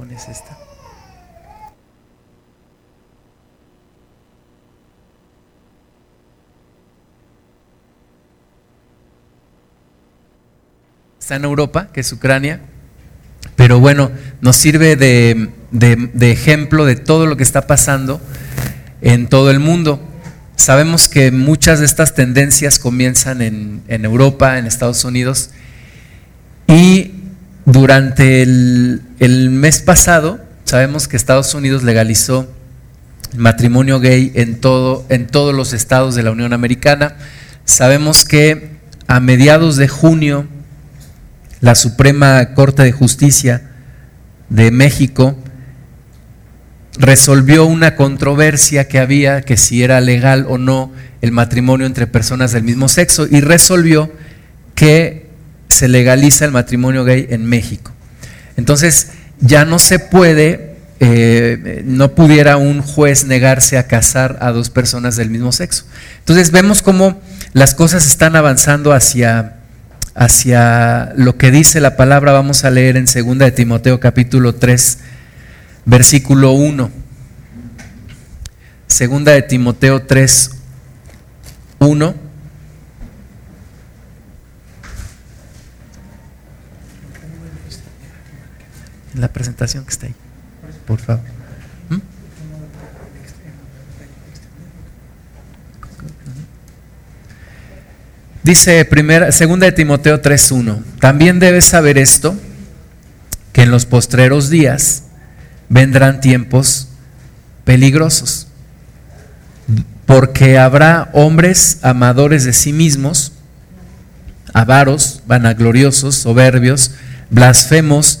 pones esta. Está en Europa, que es Ucrania, pero bueno, nos sirve de, ejemplo de todo lo que está pasando en todo el mundo. Sabemos que muchas de estas tendencias comienzan en, en Europa, en Estados Unidos, y durante el, mes pasado, sabemos que Estados Unidos legalizó matrimonio gay en, todo, en todos los estados de la Unión Americana. Sabemos que a mediados de junio la Suprema Corte de Justicia de México resolvió una controversia que había, que si era legal o no el matrimonio entre personas del mismo sexo, y resolvió que se legaliza el matrimonio gay en México. Entonces, ya no se puede, eh, no pudiera un juez negarse a casar a dos personas del mismo sexo. Entonces, vemos cómo las cosas están avanzando hacia, hacia lo que dice la palabra. Vamos a leer en 2 de Timoteo capítulo 3, versículo 1. Segunda de Timoteo 3, 1. La presentación que está ahí, por favor. ¿Mm? Dice primera, segunda de Timoteo 3:1. También debes saber esto que en los postreros días vendrán tiempos peligrosos. Porque habrá hombres amadores de sí mismos, avaros, vanagloriosos, soberbios, blasfemos,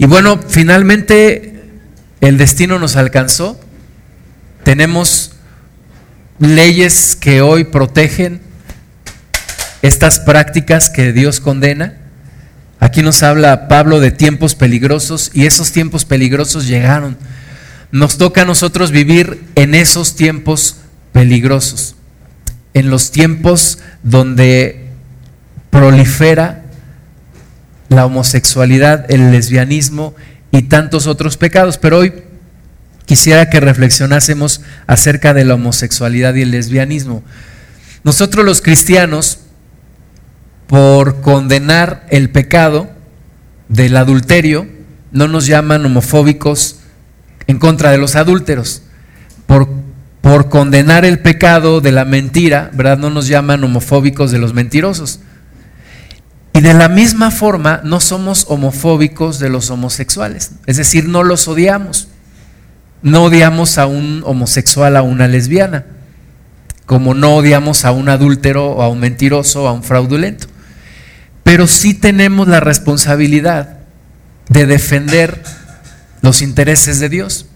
Y bueno, finalmente el destino nos alcanzó. Tenemos leyes que hoy protegen estas prácticas que Dios condena. Aquí nos habla Pablo de tiempos peligrosos y esos tiempos peligrosos llegaron. Nos toca a nosotros vivir en esos tiempos peligrosos, en los tiempos donde prolifera la homosexualidad, el lesbianismo y tantos otros pecados. Pero hoy quisiera que reflexionásemos acerca de la homosexualidad y el lesbianismo. Nosotros los cristianos, por condenar el pecado del adulterio, no nos llaman homofóbicos en contra de los adúlteros. Por, por condenar el pecado de la mentira, ¿verdad? No nos llaman homofóbicos de los mentirosos. Y de la misma forma no somos homofóbicos de los homosexuales, es decir, no los odiamos. No odiamos a un homosexual, a una lesbiana, como no odiamos a un adúltero a un mentiroso a un fraudulento. Pero sí tenemos la responsabilidad de defender los intereses de Dios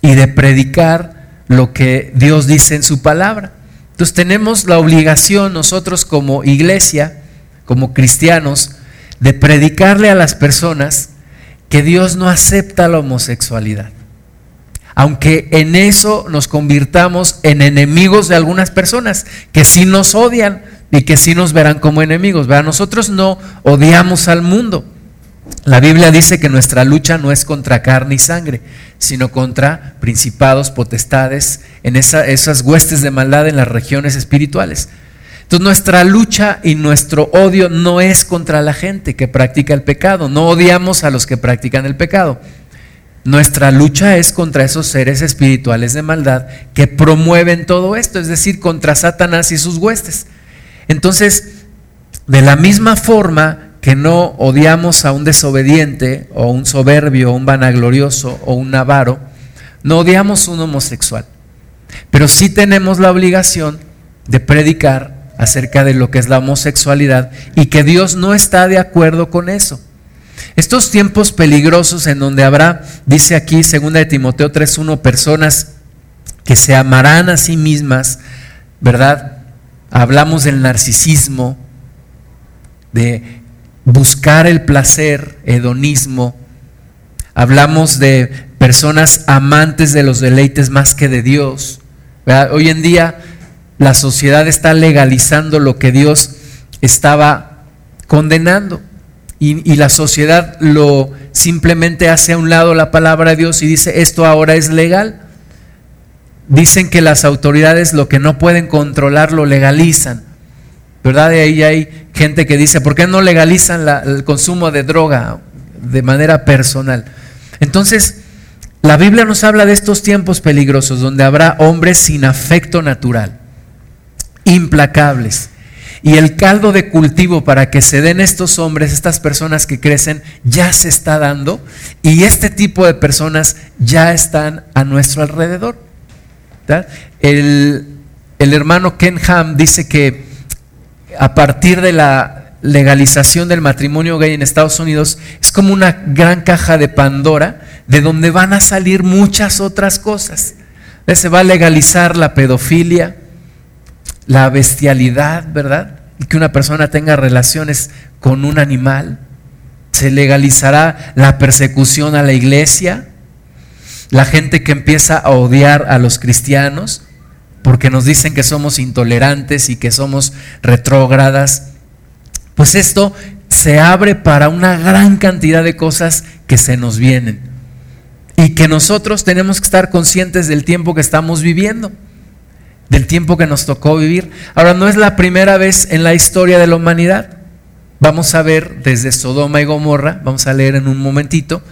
y de predicar lo que Dios dice en su palabra. Entonces tenemos la obligación nosotros como iglesia, como cristianos de predicarle a las personas que Dios no acepta la homosexualidad. Aunque en eso nos convirtamos en enemigos de algunas personas que sí nos odian y que sí nos verán como enemigos. Nosotros no odiamos al mundo. La Biblia dice que nuestra lucha no es contra carne y sangre, sino contra principados, potestades, en esas huestes de maldad en las regiones espirituales. Entonces nuestra lucha y nuestro odio no es contra la gente que practica el pecado, no odiamos a los que practican el pecado. Nuestra lucha es contra esos seres espirituales de maldad que promueven todo esto, es decir, contra Satanás y sus huestes. Entonces, de la misma forma que no odiamos a un desobediente o un soberbio o un vanaglorioso o un avaro, no odiamos a un homosexual. Pero sí tenemos la obligación de predicar acerca de lo que es la homosexualidad y que Dios no está de acuerdo con eso. Estos tiempos peligrosos en donde habrá, dice aquí 2 de Timoteo 3.1, personas que se amarán a sí mismas, ¿verdad? Hablamos del narcisismo, de buscar el placer, hedonismo. Hablamos de personas amantes de los deleites más que de Dios. Hoy en día la sociedad está legalizando lo que Dios estaba condenando. Y, la sociedad lo simplemente hace a un lado la palabra de Dios y dice, esto ahora es legal. Dicen que las autoridades lo que no pueden controlar lo legalizan. ¿Verdad? Y ahí hay gente que dice, ¿por qué no legalizan el consumo de droga de manera personal? Entonces, la Biblia nos habla de estos tiempos peligrosos donde habrá hombres sin afecto natural, implacables. Y el caldo de cultivo para que se den estos hombres, estas personas que crecen, ya se está dando. Y este tipo de personas ya están a nuestro alrededor. El, el hermano Ken Ham dice que a partir de la legalización del matrimonio gay en Estados Unidos es como una gran caja de Pandora de donde van a salir muchas otras cosas. Se va a legalizar la pedofilia, la bestialidad, ¿verdad? Que una persona tenga relaciones con un animal. Se legalizará la persecución a la iglesia, la gente que empieza a odiar a los cristianos porque nos dicen que somos intolerantes y que somos retrógradas. Pues esto se abre para una gran cantidad de cosas que se nos vienen y que nosotros tenemos que estar conscientes del tiempo que estamos viviendo, del tiempo que nos tocó vivir. Ahora, no es la primera vez en la historia de la humanidad. Vamos a ver desde Sodoma y Gomorra, vamos a leer en un momentito,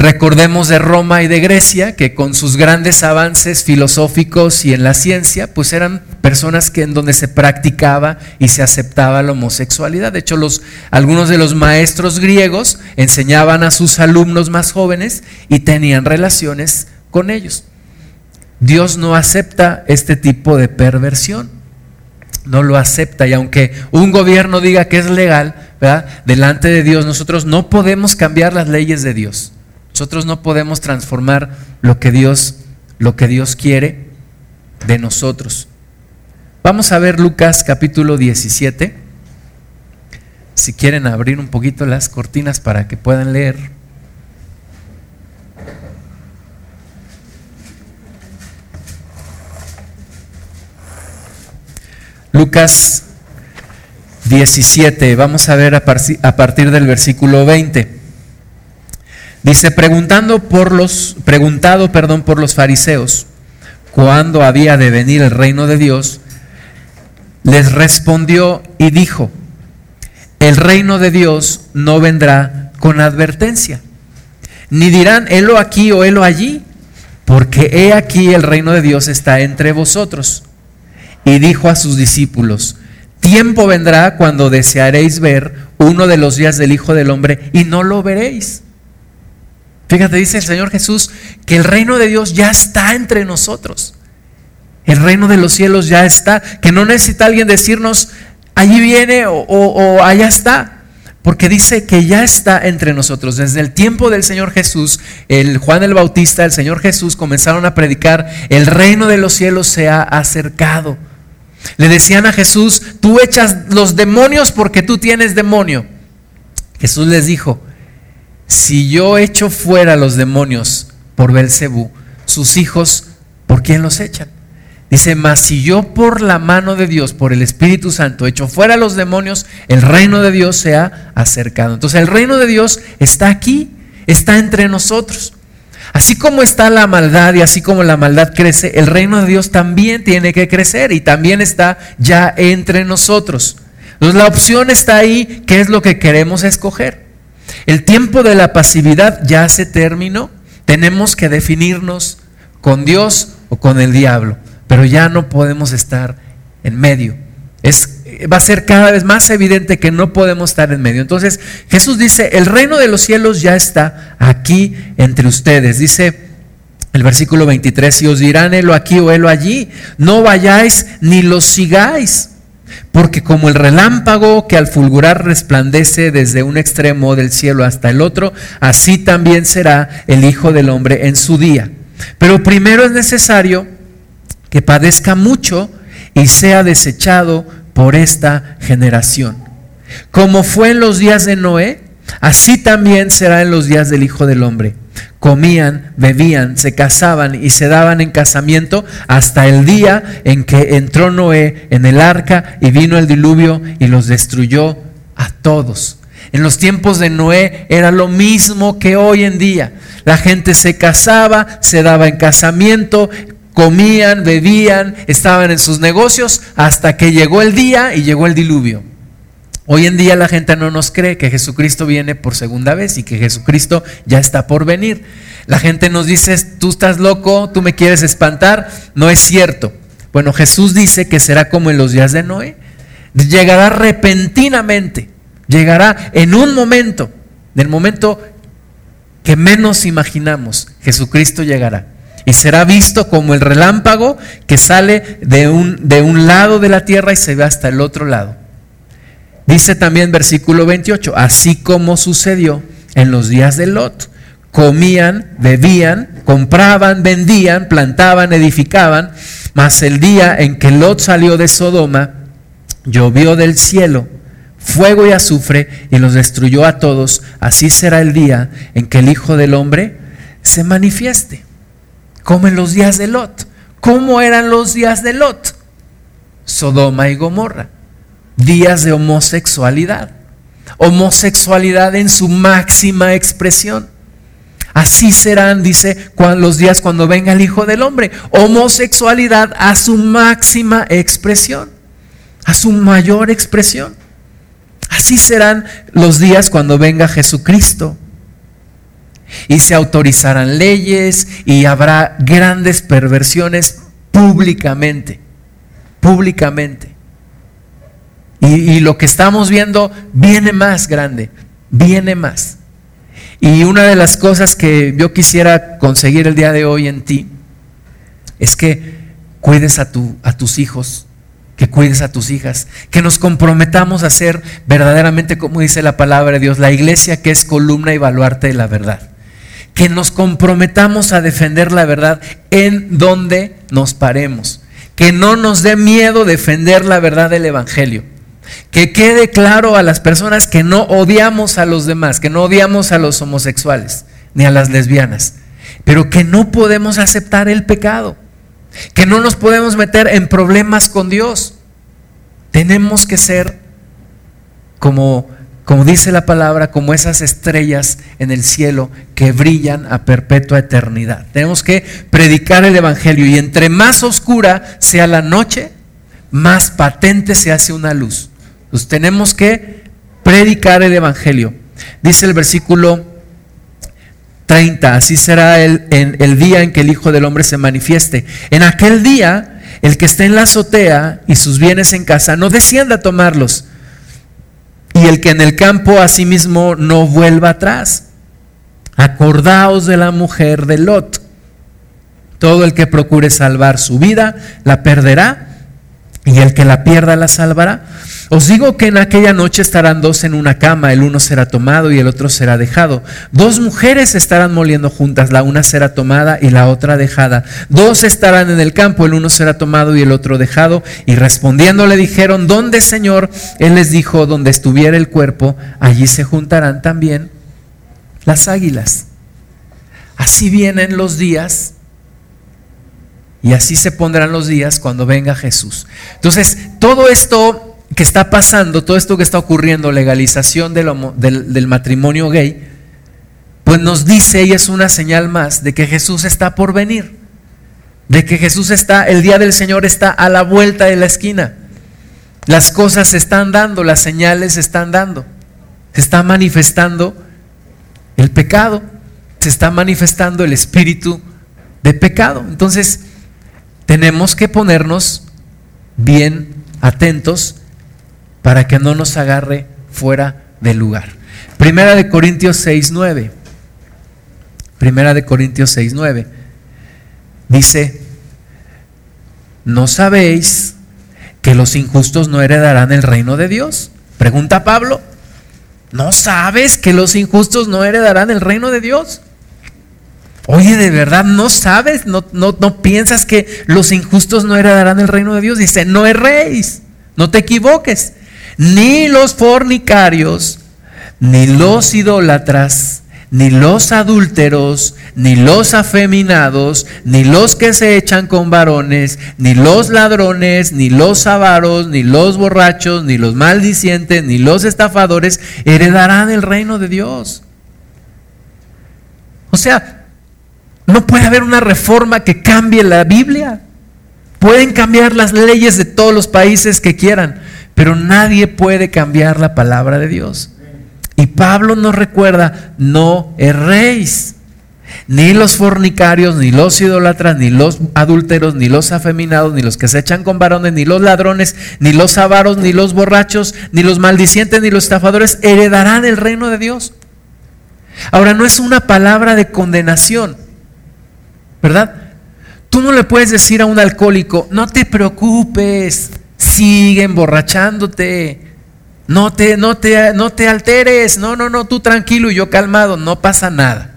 Recordemos de Roma y de Grecia que con sus grandes avances filosóficos y en la ciencia, pues eran personas que en donde se practicaba y se aceptaba la homosexualidad. De hecho, los, algunos de los maestros griegos enseñaban a sus alumnos más jóvenes y tenían relaciones con ellos. Dios no acepta este tipo de perversión. No lo acepta y aunque un gobierno diga que es legal, delante de Dios nosotros no podemos cambiar las leyes de Dios. Nosotros no podemos transformar lo que Dios, lo que Dios quiere de nosotros. Vamos a ver Lucas capítulo 17. Si quieren abrir un poquito las cortinas para que puedan leer. Lucas 17, vamos a ver a partir del versículo 20. Dice, preguntando por los, preguntado, perdón, por los fariseos, cuándo había de venir el reino de Dios, les respondió y dijo, el reino de Dios no vendrá con advertencia, ni dirán, helo aquí o helo allí, porque he aquí el reino de Dios está entre vosotros. Y dijo a sus discípulos, tiempo vendrá cuando desearéis ver uno de los días del Hijo del Hombre y no lo veréis Fíjate, dice el Señor Jesús que el reino de Dios ya está entre nosotros. El reino de los cielos ya está, que no necesita alguien decirnos, allí viene o, allá está. Porque dice que ya está entre nosotros. Desde el tiempo del Señor Jesús, el Juan el Bautista, el Señor Jesús comenzaron a predicar, el reino de los cielos se ha acercado. Le decían a Jesús, tú echas los demonios porque tú tienes demonio. Jesús les dijo, si yo echo fuera los demonios por Belcebú, sus hijos, ¿por quién los echan? Dice, mas si yo por la mano de Dios, por el Espíritu Santo, echo fuera los demonios, el reino de Dios se ha acercado. Entonces el reino de Dios está aquí, está entre nosotros. Así como está la maldad y así como la maldad crece, el reino de Dios también tiene que crecer y también está ya entre nosotros. Entonces la opción está ahí, ¿qué es lo que queremos escoger? El tiempo de la pasividad ya se terminó. Tenemos que definirnos con Dios o con el diablo, pero ya no podemos estar en medio. Va a ser cada vez más evidente que no podemos estar en medio. Entonces Jesús dice, el reino de los cielos ya está aquí entre ustedes. Dice el versículo 23, si os dirán helo aquí o helo allí, no vayáis ni los sigáis Porque como el relámpago que al fulgurar resplandece desde un extremo del cielo hasta el otro, así también será el Hijo del Hombre en su día. Pero primero es necesario que padezca mucho y sea desechado por esta generación. Como fue en los días de Noé, así también será en los días del Hijo del Hombre comían, bebían, se casaban y se daban en casamiento hasta el día en que entró Noé en el arca y vino el diluvio y los destruyó a todos. En los tiempos de Noé era lo mismo que hoy en día. La gente se casaba, se daba en casamiento, comían, bebían, estaban en sus negocios hasta que llegó el día y llegó el diluvio. Hoy en día la gente no nos cree que Jesucristo viene por segunda vez y que Jesucristo ya está por venir. La gente nos dice, tú estás loco, tú me quieres espantar. No es cierto. Bueno, Jesús dice que será como en los días de Noé. Llegará repentinamente, llegará en un momento, en el momento que menos imaginamos, Jesucristo llegará. Y será visto como el relámpago que sale de un, de un lado de la tierra y se ve hasta el otro lado. Dice también versículo 28, así como sucedió en los días de Lot. Comían, bebían, compraban, vendían, plantaban, edificaban, mas el día en que Lot salió de Sodoma, llovió del cielo fuego y azufre y los destruyó a todos. Así será el día en que el Hijo del Hombre se manifieste, como en los días de Lot. ¿Cómo eran los días de Lot? Sodoma y Gomorra días de homosexualidad. Homosexualidad en su máxima expresión. Así serán, dice, los días cuando venga el Hijo del Hombre. Homosexualidad a su máxima expresión, a su mayor expresión. Así serán los días cuando venga Jesucristo. Y se autorizarán leyes y habrá grandes perversiones públicamente, públicamente. Y, lo que estamos viendo viene más grande, viene más. Y una de las cosas que yo quisiera conseguir el día de hoy en ti es que cuides a, tu, a tus hijos, que cuides a tus hijas, que nos comprometamos a ser verdaderamente, como dice la palabra de Dios, la iglesia que es columna y baluarte de la verdad. Que nos comprometamos a defender la verdad en donde nos paremos. Que no nos dé miedo defender la verdad del Evangelio. Que quede claro a las personas que no odiamos a los demás, que no odiamos a los homosexuales ni a las lesbianas, pero que no podemos aceptar el pecado, que no nos podemos meter en problemas con Dios. Tenemos que ser como como dice la palabra, como esas estrellas en el cielo que brillan a perpetua eternidad. Tenemos que predicar el Evangelio y entre más oscura sea la noche, más patente se hace una luz. Pues tenemos que predicar el Evangelio. Dice el versículo 30, así será el, en, el día en que el Hijo del Hombre se manifieste. En aquel día, el que esté en la azotea y sus bienes en casa, no descienda a tomarlos. Y el que en el campo asimismo no vuelva atrás. Acordaos de la mujer de Lot. Todo el que procure salvar su vida, la perderá. Y el que la pierda, la salvará. Os digo que en aquella noche estarán dos en una cama, el uno será tomado y el otro será dejado. Dos mujeres estarán moliendo juntas, la una será tomada y la otra dejada. Dos estarán en el campo, el uno será tomado y el otro dejado. Y respondiendo le dijeron, ¿dónde Señor? Él les dijo, donde estuviera el cuerpo, allí se juntarán también las águilas. Así vienen los días y así se pondrán los días cuando venga Jesús. Entonces, todo esto que está pasando, todo esto que está ocurriendo, legalización del, matrimonio gay, pues nos dice y es una señal más de que Jesús está por venir, de que Jesús está, el día del Señor está a la vuelta de la esquina. Las cosas se están dando, las señales se están dando. Se está manifestando el pecado, se está manifestando el espíritu de pecado. Entonces, tenemos que ponernos bien atentos para que no nos agarre fuera del lugar. Primera de Corintios 6, 9. Primera de Corintios 6, 9. Dice, ¿no sabéis que los injustos no heredarán el reino de Dios? Pregunta Pablo. ¿No sabes que los injustos no heredarán el reino de Dios? Oye, ¿de verdad no sabes? ¿No, no, no piensas que los injustos no heredarán el reino de Dios? Dice, no erréis, no te equivoques. Ni los fornicarios, ni los idólatras, ni los adúlteros, ni los afeminados, ni los que se echan con varones, ni los ladrones, ni los avaros, ni los borrachos, ni los maldicientes, ni los estafadores heredarán el reino de Dios. O sea, no puede haber una reforma que cambie la Biblia. Pueden cambiar las leyes de todos los países que quieran, pero nadie puede cambiar la palabra de Dios. Y Pablo nos recuerda, no erréis. Ni los fornicarios, ni los idólatras, ni los adúlteros, ni los afeminados, ni los que se echan con varones, ni los ladrones, ni los avaros, ni los borrachos, ni los maldicientes, ni los estafadores heredarán el reino de Dios. Ahora, no es una palabra de condenación, ¿verdad? Tú no le puedes decir a un alcohólico, no te preocupes, sigue emborrachándote. No te, no te, no te alteres, no, no, no, tú tranquilo y yo calmado, no pasa nada.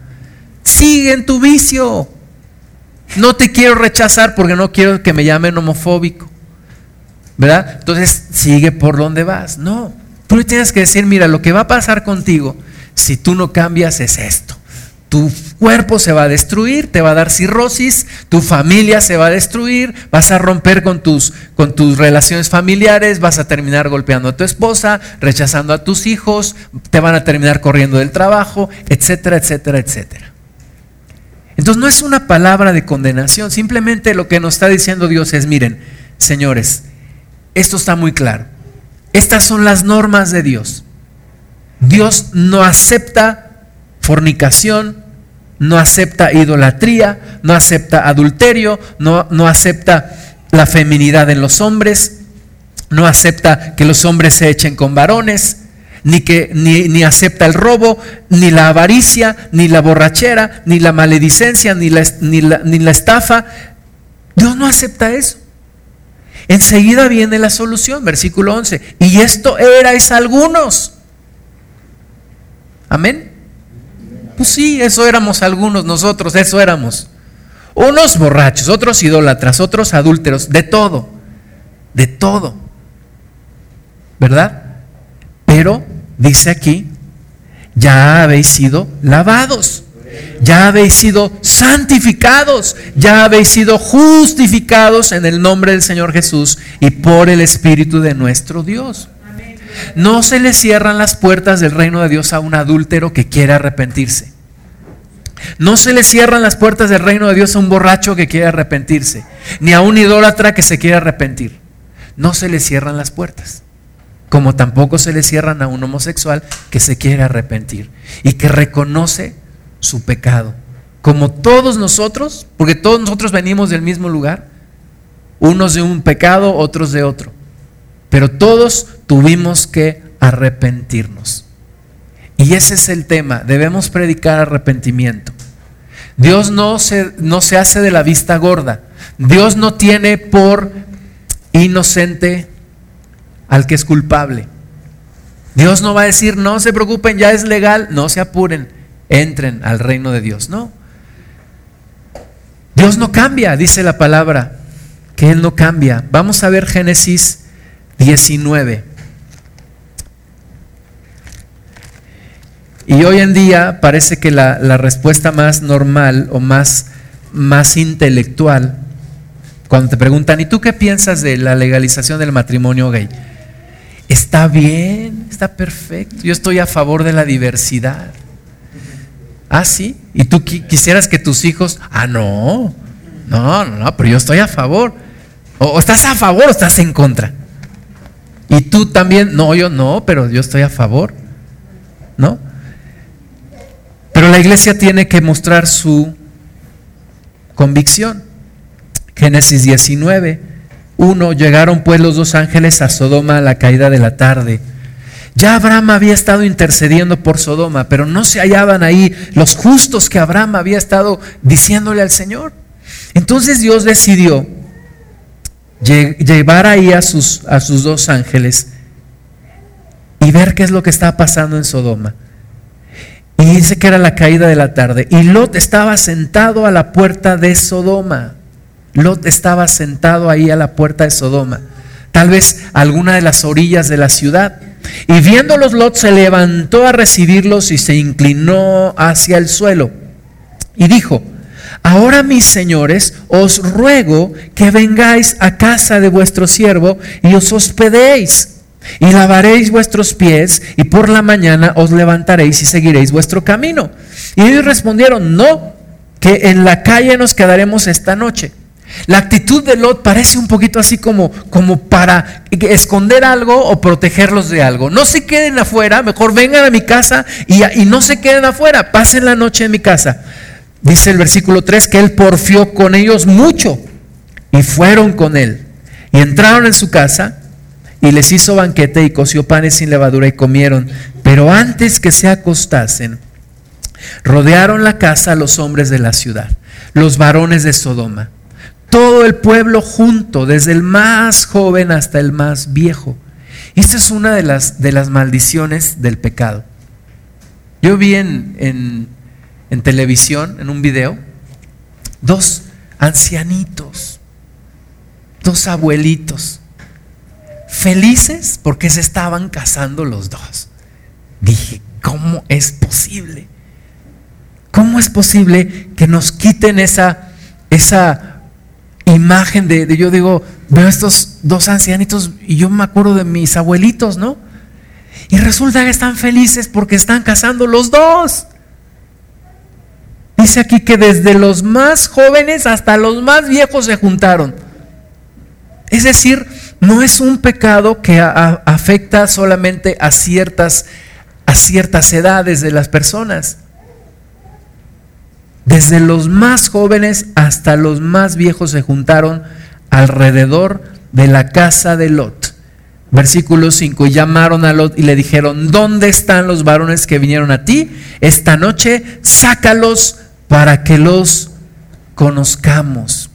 Sigue en tu vicio. No te quiero rechazar porque no quiero que me llamen homofóbico. ¿Verdad? Entonces sigue por donde vas. No, tú le tienes que decir, mira, lo que va a pasar contigo si tú no cambias es esto tu cuerpo se va a destruir, te va a dar cirrosis, tu familia se va a destruir, vas a romper con tus, con tus relaciones familiares, vas a terminar golpeando a tu esposa, rechazando a tus hijos, te van a terminar corriendo del trabajo, etcétera, etcétera, etcétera. Entonces no es una palabra de condenación, simplemente lo que nos está diciendo Dios es, miren, señores, esto está muy claro. Estas son las normas de Dios. Dios no acepta fornicación, no acepta idolatría, no acepta adulterio, no, no acepta la feminidad en los hombres, no acepta que los hombres se echen con varones, ni, que, ni, acepta el robo, ni la avaricia, ni la borrachera, ni la maledicencia, ni la, ni la, ni la estafa. Dios no acepta eso. Enseguida viene la solución, versículo 11. Y esto erais algunos. Amén. Pues sí, eso éramos algunos nosotros, eso éramos. Unos borrachos, otros idólatras, otros adúlteros, de todo, de todo. ¿Verdad? Pero dice aquí, ya habéis sido lavados, ya habéis sido santificados, ya habéis sido justificados en el nombre del Señor Jesús y por el Espíritu de nuestro Dios. No se le cierran las puertas del reino de Dios a un adúltero que quiere arrepentirse. No se le cierran las puertas del reino de Dios a un borracho que quiere arrepentirse, ni a un idólatra que se quiere arrepentir. No se le cierran las puertas, como tampoco se le cierran a un homosexual que se quiere arrepentir y que reconoce su pecado. Como todos nosotros, porque todos nosotros venimos del mismo lugar, unos de un pecado, otros de otro. Pero todos tuvimos que arrepentirnos. Y ese es el tema, debemos predicar arrepentimiento. Dios no se, no se hace de la vista gorda. Dios no tiene por inocente al que es culpable. Dios no va a decir, no se preocupen, ya es legal, no se apuren, entren al reino de Dios. No. Dios no cambia, dice la palabra, que Él no cambia. Vamos a ver Génesis 19. Y hoy en día parece que la, respuesta más normal o más, más intelectual, cuando te preguntan, ¿y tú qué piensas de la legalización del matrimonio gay? Está bien, está perfecto. Yo estoy a favor de la diversidad. Ah, sí. ¿Y tú quisieras que tus hijos... Ah, no. No, no, no, pero yo estoy a favor. o estás a favor o estás en contra. Y tú también, no, yo no, pero yo estoy a favor. ¿No? Pero la iglesia tiene que mostrar su convicción. Génesis 19, 1, llegaron pues los dos ángeles a Sodoma a la caída de la tarde. Ya Abraham había estado intercediendo por Sodoma, pero no se hallaban ahí los justos que Abraham había estado diciéndole al Señor. Entonces Dios decidió llevar ahí a sus, a sus dos ángeles y ver qué es lo que está pasando en Sodoma. Y dice que era la caída de la tarde. Y Lot estaba sentado a la puerta de Sodoma. Lot estaba sentado ahí a la puerta de Sodoma. Tal vez alguna de las orillas de la ciudad. Y viéndolos, Lot se levantó a recibirlos y se inclinó hacia el suelo. Y dijo, Ahora mis señores, os ruego que vengáis a casa de vuestro siervo y os hospedéis. Y lavaréis vuestros pies y por la mañana os levantaréis y seguiréis vuestro camino. Y ellos respondieron, no, que en la calle nos quedaremos esta noche. La actitud de Lot parece un poquito así como, como para esconder algo o protegerlos de algo. No se queden afuera, mejor vengan a mi casa y, y no se queden afuera, pasen la noche en mi casa. Dice el versículo 3 que él porfió con ellos mucho y fueron con él. Y entraron en su casa y les hizo banquete y coció panes sin levadura y comieron. Pero antes que se acostasen, rodearon la casa los hombres de la ciudad, los varones de Sodoma, todo el pueblo junto, desde el más joven hasta el más viejo. Esta es una de las, de las maldiciones del pecado. Yo vi en, en, en televisión, en un video, dos ancianitos, dos abuelitos, felices porque se estaban casando los dos. Dije, ¿cómo es posible? ¿Cómo es posible que nos quiten esa, esa imagen de, yo digo, veo estos dos ancianitos y yo me acuerdo de mis abuelitos, ¿no? Y resulta que están felices porque están casando los dos. Dice aquí que desde los más jóvenes hasta los más viejos se juntaron. Es decir, no es un pecado que afecta solamente a ciertas, a ciertas edades de las personas. Desde los más jóvenes hasta los más viejos se juntaron alrededor de la casa de Lot. Versículo 5, llamaron a Lot y le dijeron, ¿dónde están los varones que vinieron a ti esta noche? Sácalos para que los conozcamos.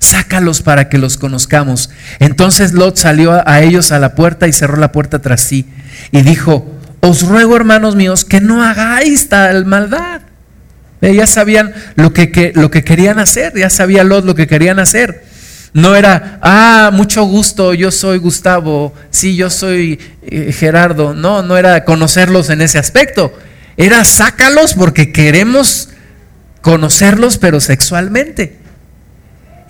Sácalos para que los conozcamos. Entonces Lot salió a ellos a la puerta y cerró la puerta tras sí. Y dijo, os ruego hermanos míos que no hagáis tal maldad. Ya sabían lo que, lo que querían hacer, ya sabía Lot lo que querían hacer. No era, ah, mucho gusto, yo soy Gustavo, sí, yo soy eh, Gerardo. No, no era conocerlos en ese aspecto. Era sácalos porque queremos conocerlos, pero sexualmente.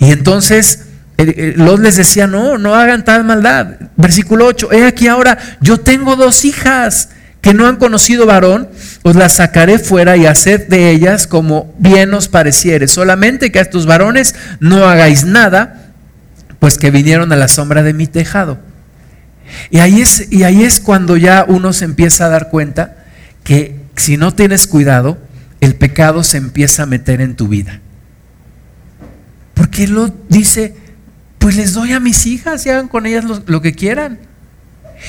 Y entonces eh, eh, Lot les decía, no, no hagan tal maldad. Versículo 8, he aquí ahora, yo tengo dos hijas que no han conocido varón, os las sacaré fuera y haced de ellas como bien os pareciere. Solamente que a estos varones no hagáis nada, pues que vinieron a la sombra de mi tejado. Y ahí es, y ahí es cuando ya uno se empieza a dar cuenta que si no tienes cuidado, el pecado se empieza a meter en tu vida. Porque lo dice, pues les doy a mis hijas y hagan con ellas lo, que quieran.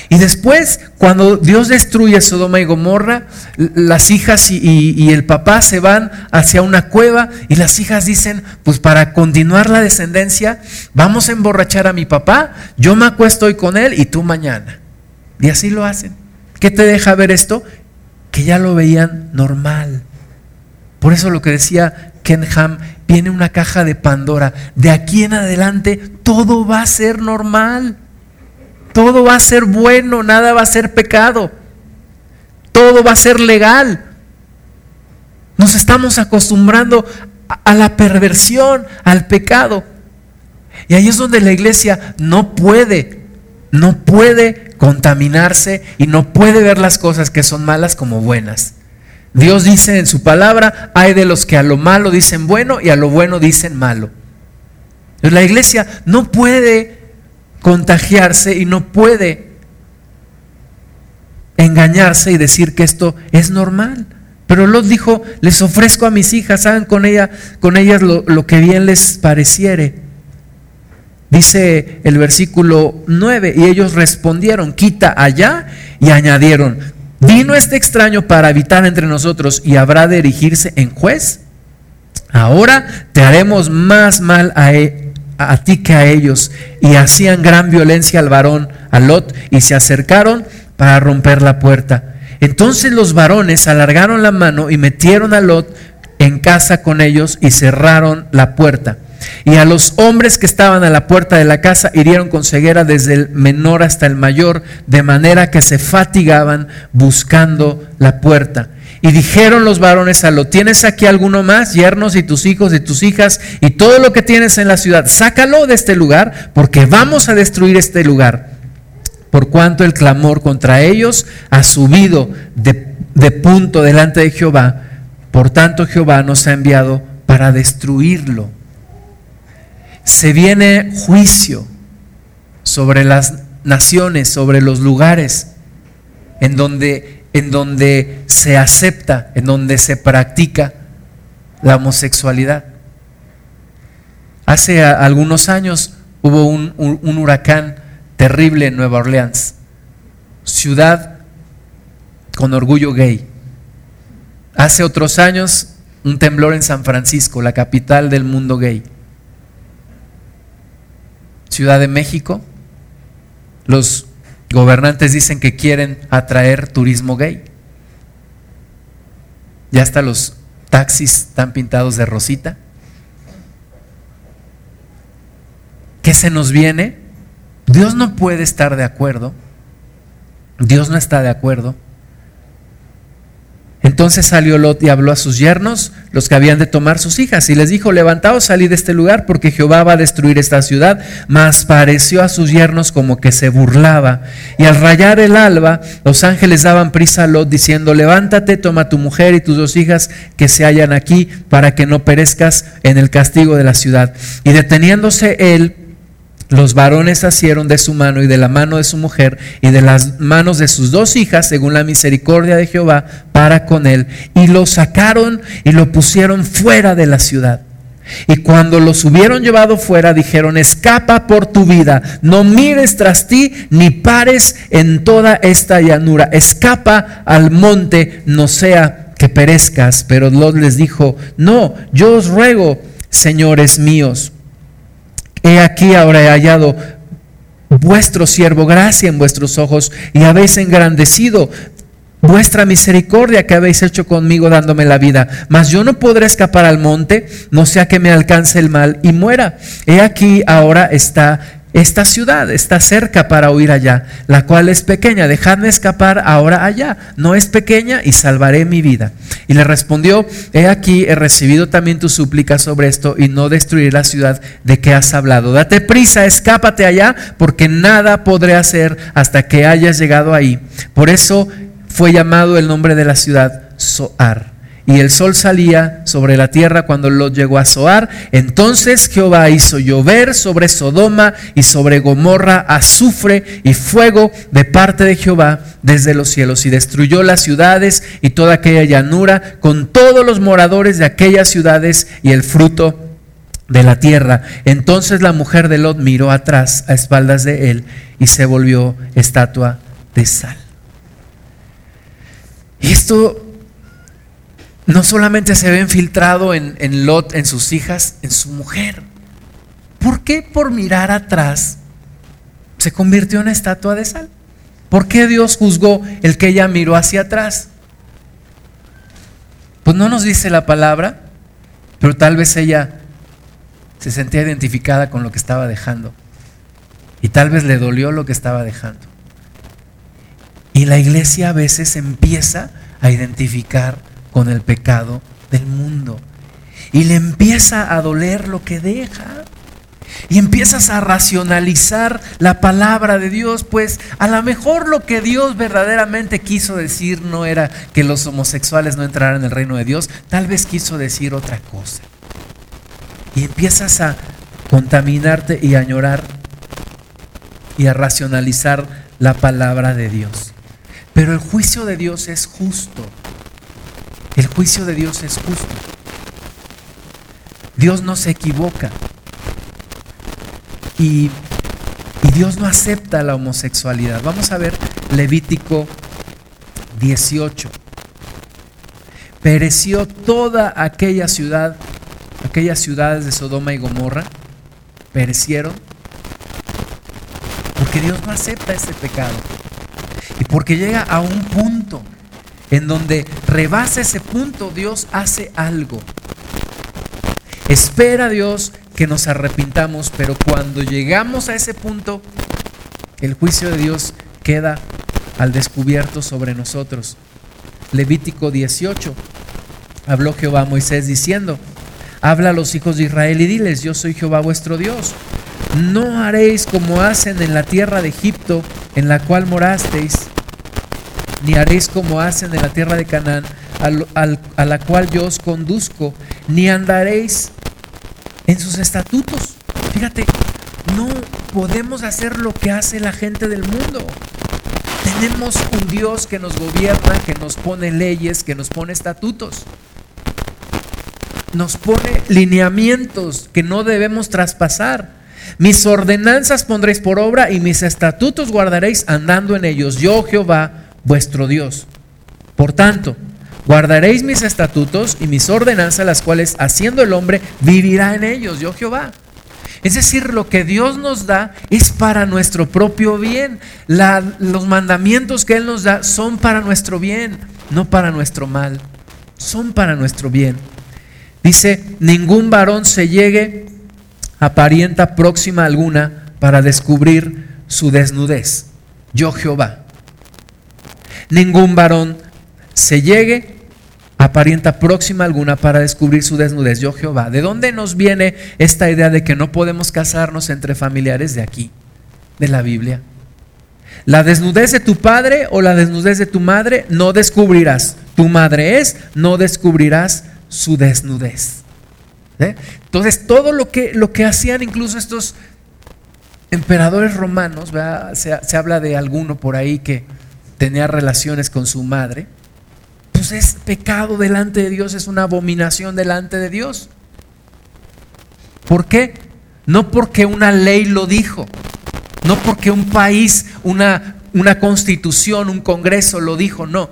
Y después, cuando Dios destruye Sodoma y Gomorra, las hijas y, y, el papá se van hacia una cueva y las hijas dicen, pues para continuar la descendencia, vamos a emborrachar a mi papá, yo me acuesto hoy con él y tú mañana. Y así lo hacen. ¿Qué te deja ver esto? Que ya lo veían normal. Por eso lo que decía Ken Ham, viene una caja de Pandora. De aquí en adelante todo va a ser normal. Todo va a ser bueno, nada va a ser pecado. Todo va a ser legal. Nos estamos acostumbrando a la perversión, al pecado. Y ahí es donde la iglesia no puede, no puede contaminarse y no puede ver las cosas que son malas como buenas. Dios dice en su palabra, hay de los que a lo malo dicen bueno y a lo bueno dicen malo. La iglesia no puede contagiarse y no puede engañarse y decir que esto es normal. Pero Lot dijo, les ofrezco a mis hijas, hagan con, ella, con ellas lo, lo que bien les pareciere. Dice el versículo 9, y ellos respondieron, quita allá, y añadieron, ¿Vino este extraño para habitar entre nosotros y habrá de erigirse en juez? Ahora te haremos más mal a, e, a ti que a ellos, y hacían gran violencia al varón, a Lot, y se acercaron para romper la puerta. Entonces los varones alargaron la mano y metieron a Lot en casa con ellos y cerraron la puerta. Y a los hombres que estaban a la puerta de la casa hirieron con ceguera desde el menor hasta el mayor, de manera que se fatigaban buscando la puerta. Y dijeron los varones a lo, ¿tienes aquí alguno más, yernos y tus hijos y tus hijas y todo lo que tienes en la ciudad? Sácalo de este lugar porque vamos a destruir este lugar. Por cuanto el clamor contra ellos ha subido de, de punto delante de Jehová, por tanto Jehová nos ha enviado para destruirlo. Se viene juicio sobre las naciones, sobre los lugares en donde en donde se acepta, en donde se practica la homosexualidad. Hace algunos años hubo un, huracán terrible en Nueva Orleans, ciudad con orgullo gay. Hace otros años un temblor en San Francisco, la capital del mundo gay. Ciudad de México, los Gobernantes dicen que quieren atraer turismo gay. Ya hasta los taxis están pintados de rosita. ¿Qué se nos viene? Dios no puede estar de acuerdo. Dios no está de acuerdo entonces salió Lot y habló a sus yernos, los que habían de tomar sus hijas, y les dijo, levantaos, salid de este lugar, porque Jehová va a destruir esta ciudad. Mas pareció a sus yernos como que se burlaba. Y al rayar el alba, los ángeles daban prisa a Lot, diciendo, levántate, toma tu mujer y tus dos hijas que se hallan aquí, para que no perezcas en el castigo de la ciudad. Y deteniéndose él, los varones asieron de su mano y de la mano de su mujer y de las manos de sus dos hijas, según la misericordia de Jehová, para con él, y lo sacaron y lo pusieron fuera de la ciudad. Y cuando los hubieron llevado fuera, dijeron, escapa por tu vida, no mires tras ti, ni pares en toda esta llanura, escapa al monte, no sea que perezcas. Pero Lot les dijo, no, yo os ruego, señores míos, He aquí ahora he hallado vuestro siervo gracia en vuestros ojos y habéis engrandecido vuestra misericordia que habéis hecho conmigo dándome la vida. Mas yo no podré escapar al monte, no sea que me alcance el mal y muera. He aquí ahora está esta ciudad está cerca para huir allá, la cual es pequeña, dejadme escapar ahora allá. No es pequeña y salvaré mi vida. Y le respondió, he aquí, he recibido también tu súplica sobre esto y no destruir la ciudad de que has hablado. Date prisa, escápate allá, porque nada podré hacer hasta que hayas llegado ahí. Por eso fue llamado el nombre de la ciudad Soar y el sol salía sobre la tierra cuando Lot llegó a Zoar. Entonces Jehová hizo llover sobre Sodoma y sobre Gomorra azufre y fuego de parte de Jehová desde los cielos y destruyó las ciudades y toda aquella llanura con todos los moradores de aquellas ciudades y el fruto de la tierra. Entonces la mujer de Lot miró atrás a espaldas de él y se volvió estatua de sal. Y esto no solamente se ve infiltrado en, en Lot, en sus hijas, en su mujer. ¿Por qué por mirar atrás se convirtió en estatua de sal? ¿Por qué Dios juzgó el que ella miró hacia atrás? Pues no nos dice la palabra, pero tal vez ella se sentía identificada con lo que estaba dejando. Y tal vez le dolió lo que estaba dejando. Y la iglesia a veces empieza a identificar con el pecado del mundo. Y le empieza a doler lo que deja. Y empiezas a racionalizar la palabra de Dios, pues a lo mejor lo que Dios verdaderamente quiso decir no era que los homosexuales no entraran en el reino de Dios, tal vez quiso decir otra cosa. Y empiezas a contaminarte y a añorar y a racionalizar la palabra de Dios. Pero el juicio de Dios es justo. El juicio de Dios es justo. Dios no se equivoca. Y, Dios no acepta la homosexualidad. Vamos a ver Levítico 18. Pereció toda aquella ciudad, aquellas ciudades de Sodoma y Gomorra, perecieron? Porque Dios no acepta ese pecado. Y porque llega a un punto en donde rebasa ese punto, Dios hace algo. Espera Dios que nos arrepintamos, pero cuando llegamos a ese punto, el juicio de Dios queda al descubierto sobre nosotros. Levítico 18. Habló Jehová a Moisés diciendo, habla a los hijos de Israel y diles, yo soy Jehová vuestro Dios. No haréis como hacen en la tierra de Egipto, en la cual morasteis, ni haréis como hacen en la tierra de Canaán, a la cual yo os conduzco, ni andaréis en sus estatutos. Fíjate, no podemos hacer lo que hace la gente del mundo. Tenemos un Dios que nos gobierna, que nos pone leyes, que nos pone estatutos. Nos pone lineamientos que no debemos traspasar. Mis ordenanzas pondréis por obra y mis estatutos guardaréis andando en ellos. Yo Jehová, vuestro Dios. Por tanto, Guardaréis mis estatutos y mis ordenanzas, las cuales haciendo el hombre vivirá en ellos, yo Jehová. Es decir, lo que Dios nos da es para nuestro propio bien. los mandamientos que Él nos da son para nuestro bien, no para nuestro mal. Son para nuestro bien. Dice, ningún varón se llegue a parienta próxima alguna para descubrir su desnudez. Yo Jehová. Ningún varón se llegue a parienta próxima alguna para descubrir su desnudez. Yo Jehová. ¿De dónde nos viene esta idea de que no podemos casarnos entre familiares de aquí, de la Biblia? La desnudez de tu padre o la desnudez de tu madre no descubrirás. Tu madre es, no descubrirás su desnudez. ¿Eh? Entonces, todo lo que, lo que hacían incluso estos emperadores romanos, se, se habla de alguno por ahí que tenía relaciones con su madre, pues es pecado delante de Dios, es una abominación delante de Dios. ¿Por qué? No porque una ley lo dijo, no porque un país, una, una constitución, un congreso lo dijo, no,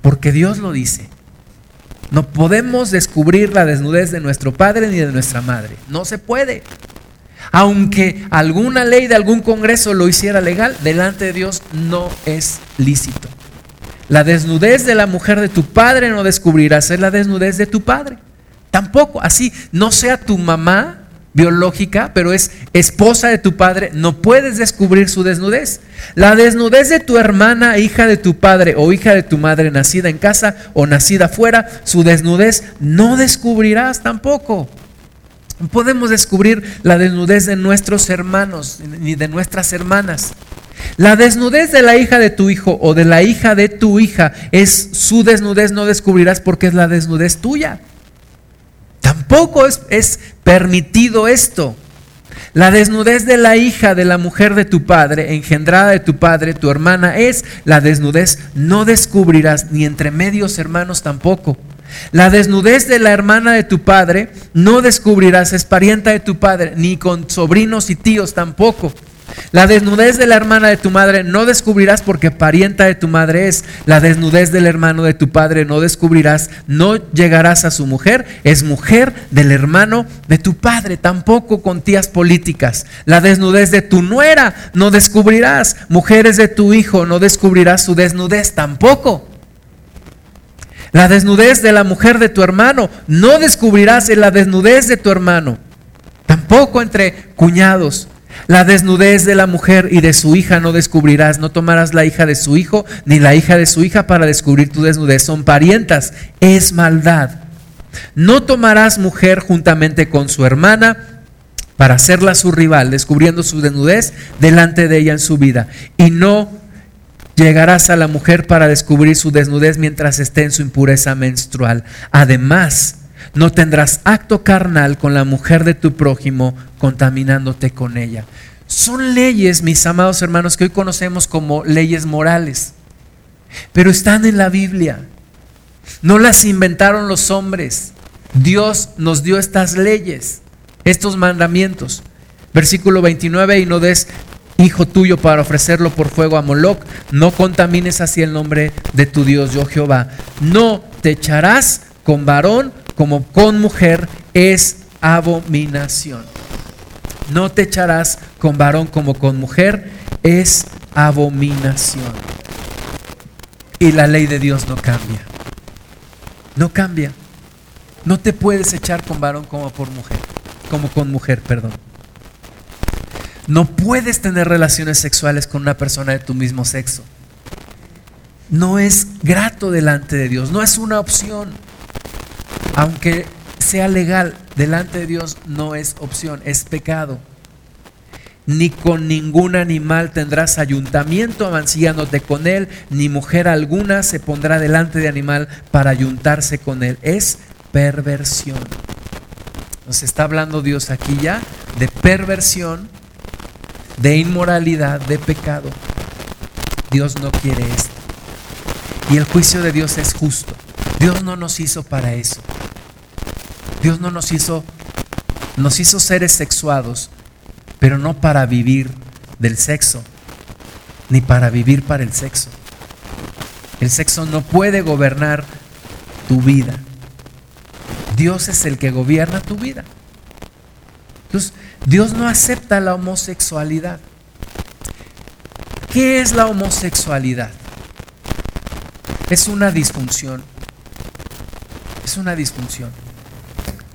porque Dios lo dice. No podemos descubrir la desnudez de nuestro padre ni de nuestra madre. No se puede. Aunque alguna ley de algún congreso lo hiciera legal, delante de Dios no es lícito. La desnudez de la mujer de tu padre no descubrirás, es la desnudez de tu padre. Tampoco, así, no sea tu mamá biológica, pero es esposa de tu padre, no puedes descubrir su desnudez. La desnudez de tu hermana, hija de tu padre o hija de tu madre, nacida en casa o nacida fuera, su desnudez no descubrirás tampoco. Podemos descubrir la desnudez de nuestros hermanos ni de nuestras hermanas. La desnudez de la hija de tu hijo o de la hija de tu hija es su desnudez, no descubrirás porque es la desnudez tuya. Tampoco es, es permitido esto. La desnudez de la hija de la mujer de tu padre, engendrada de tu padre, tu hermana, es la desnudez, no descubrirás, ni entre medios hermanos tampoco. La desnudez de la hermana de tu padre, no descubrirás, es parienta de tu padre, ni con sobrinos y tíos tampoco. La desnudez de la hermana de tu madre no descubrirás porque parienta de tu madre es. La desnudez del hermano de tu padre no descubrirás, no llegarás a su mujer, es mujer del hermano de tu padre, tampoco con tías políticas. La desnudez de tu nuera no descubrirás, mujeres de tu hijo no descubrirás su desnudez tampoco. La desnudez de la mujer de tu hermano no descubrirás en la desnudez de tu hermano, tampoco entre cuñados. La desnudez de la mujer y de su hija no descubrirás, no tomarás la hija de su hijo ni la hija de su hija para descubrir tu desnudez, son parientas, es maldad. No tomarás mujer juntamente con su hermana para hacerla su rival, descubriendo su desnudez delante de ella en su vida. Y no llegarás a la mujer para descubrir su desnudez mientras esté en su impureza menstrual. Además, no tendrás acto carnal con la mujer de tu prójimo contaminándote con ella. Son leyes, mis amados hermanos, que hoy conocemos como leyes morales, pero están en la Biblia. No las inventaron los hombres. Dios nos dio estas leyes, estos mandamientos. Versículo 29, y no des hijo tuyo para ofrecerlo por fuego a Moloc, no contamines así el nombre de tu Dios, yo Jehová. No te echarás con varón como con mujer, es abominación. No te echarás con varón como con mujer, es abominación. Y la ley de Dios no cambia. No cambia. No te puedes echar con varón como por mujer, como con mujer, perdón. No puedes tener relaciones sexuales con una persona de tu mismo sexo. No es grato delante de Dios, no es una opción. Aunque sea legal delante de Dios, no es opción, es pecado. Ni con ningún animal tendrás ayuntamiento amancillándote con él, ni mujer alguna se pondrá delante de animal para ayuntarse con él. Es perversión. Nos está hablando Dios aquí ya de perversión de inmoralidad, de pecado. Dios no quiere esto. Y el juicio de Dios es justo. Dios no nos hizo para eso. Dios no nos hizo, nos hizo seres sexuados, pero no para vivir del sexo, ni para vivir para el sexo. El sexo no puede gobernar tu vida. Dios es el que gobierna tu vida. Dios no acepta la homosexualidad. ¿Qué es la homosexualidad? Es una disfunción. Es una disfunción.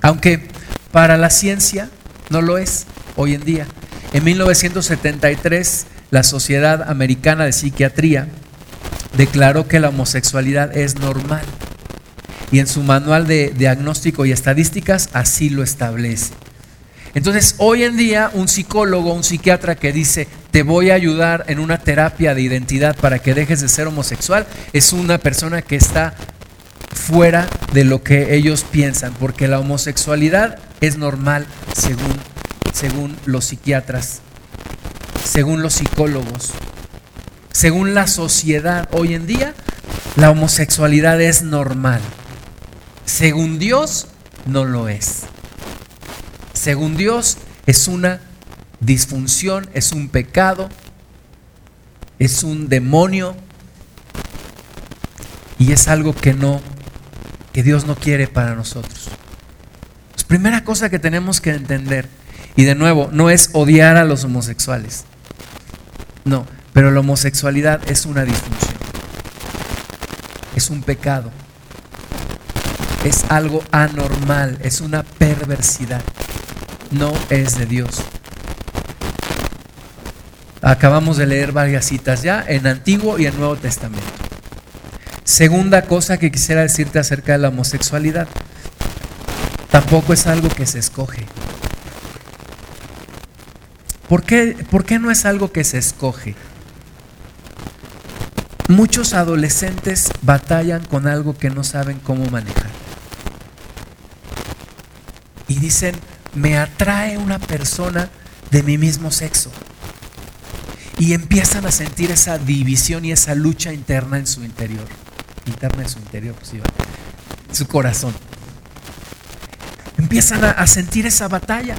Aunque para la ciencia no lo es hoy en día. En 1973, la Sociedad Americana de Psiquiatría declaró que la homosexualidad es normal. Y en su manual de diagnóstico y estadísticas así lo establece. Entonces, hoy en día, un psicólogo, un psiquiatra que dice, te voy a ayudar en una terapia de identidad para que dejes de ser homosexual, es una persona que está fuera de lo que ellos piensan, porque la homosexualidad es normal según, según los psiquiatras, según los psicólogos, según la sociedad hoy en día, la homosexualidad es normal. Según Dios, no lo es según Dios, es una disfunción, es un pecado, es un demonio y es algo que no, que Dios no quiere para nosotros. Es primera cosa que tenemos que entender, y de nuevo, no es odiar a los homosexuales, no, pero la homosexualidad es una disfunción, es un pecado, es algo anormal, es una perversidad no es de Dios. Acabamos de leer varias citas ya en Antiguo y en Nuevo Testamento. Segunda cosa que quisiera decirte acerca de la homosexualidad. Tampoco es algo que se escoge. ¿Por qué, ¿Por qué no es algo que se escoge? Muchos adolescentes batallan con algo que no saben cómo manejar. Y dicen, me atrae una persona de mi mismo sexo. Y empiezan a sentir esa división y esa lucha interna en su interior. Interna en su interior, pues su corazón. Empiezan a, a sentir esa batalla.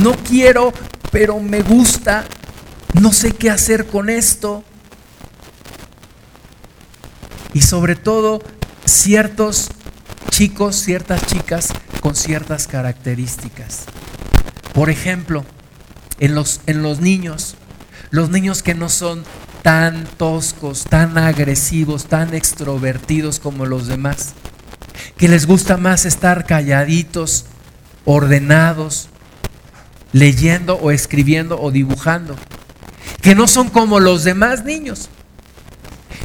No quiero, pero me gusta. No sé qué hacer con esto. Y sobre todo, ciertos chicos, ciertas chicas con ciertas características. Por ejemplo, en los, en los niños, los niños que no son tan toscos, tan agresivos, tan extrovertidos como los demás, que les gusta más estar calladitos, ordenados, leyendo o escribiendo o dibujando, que no son como los demás niños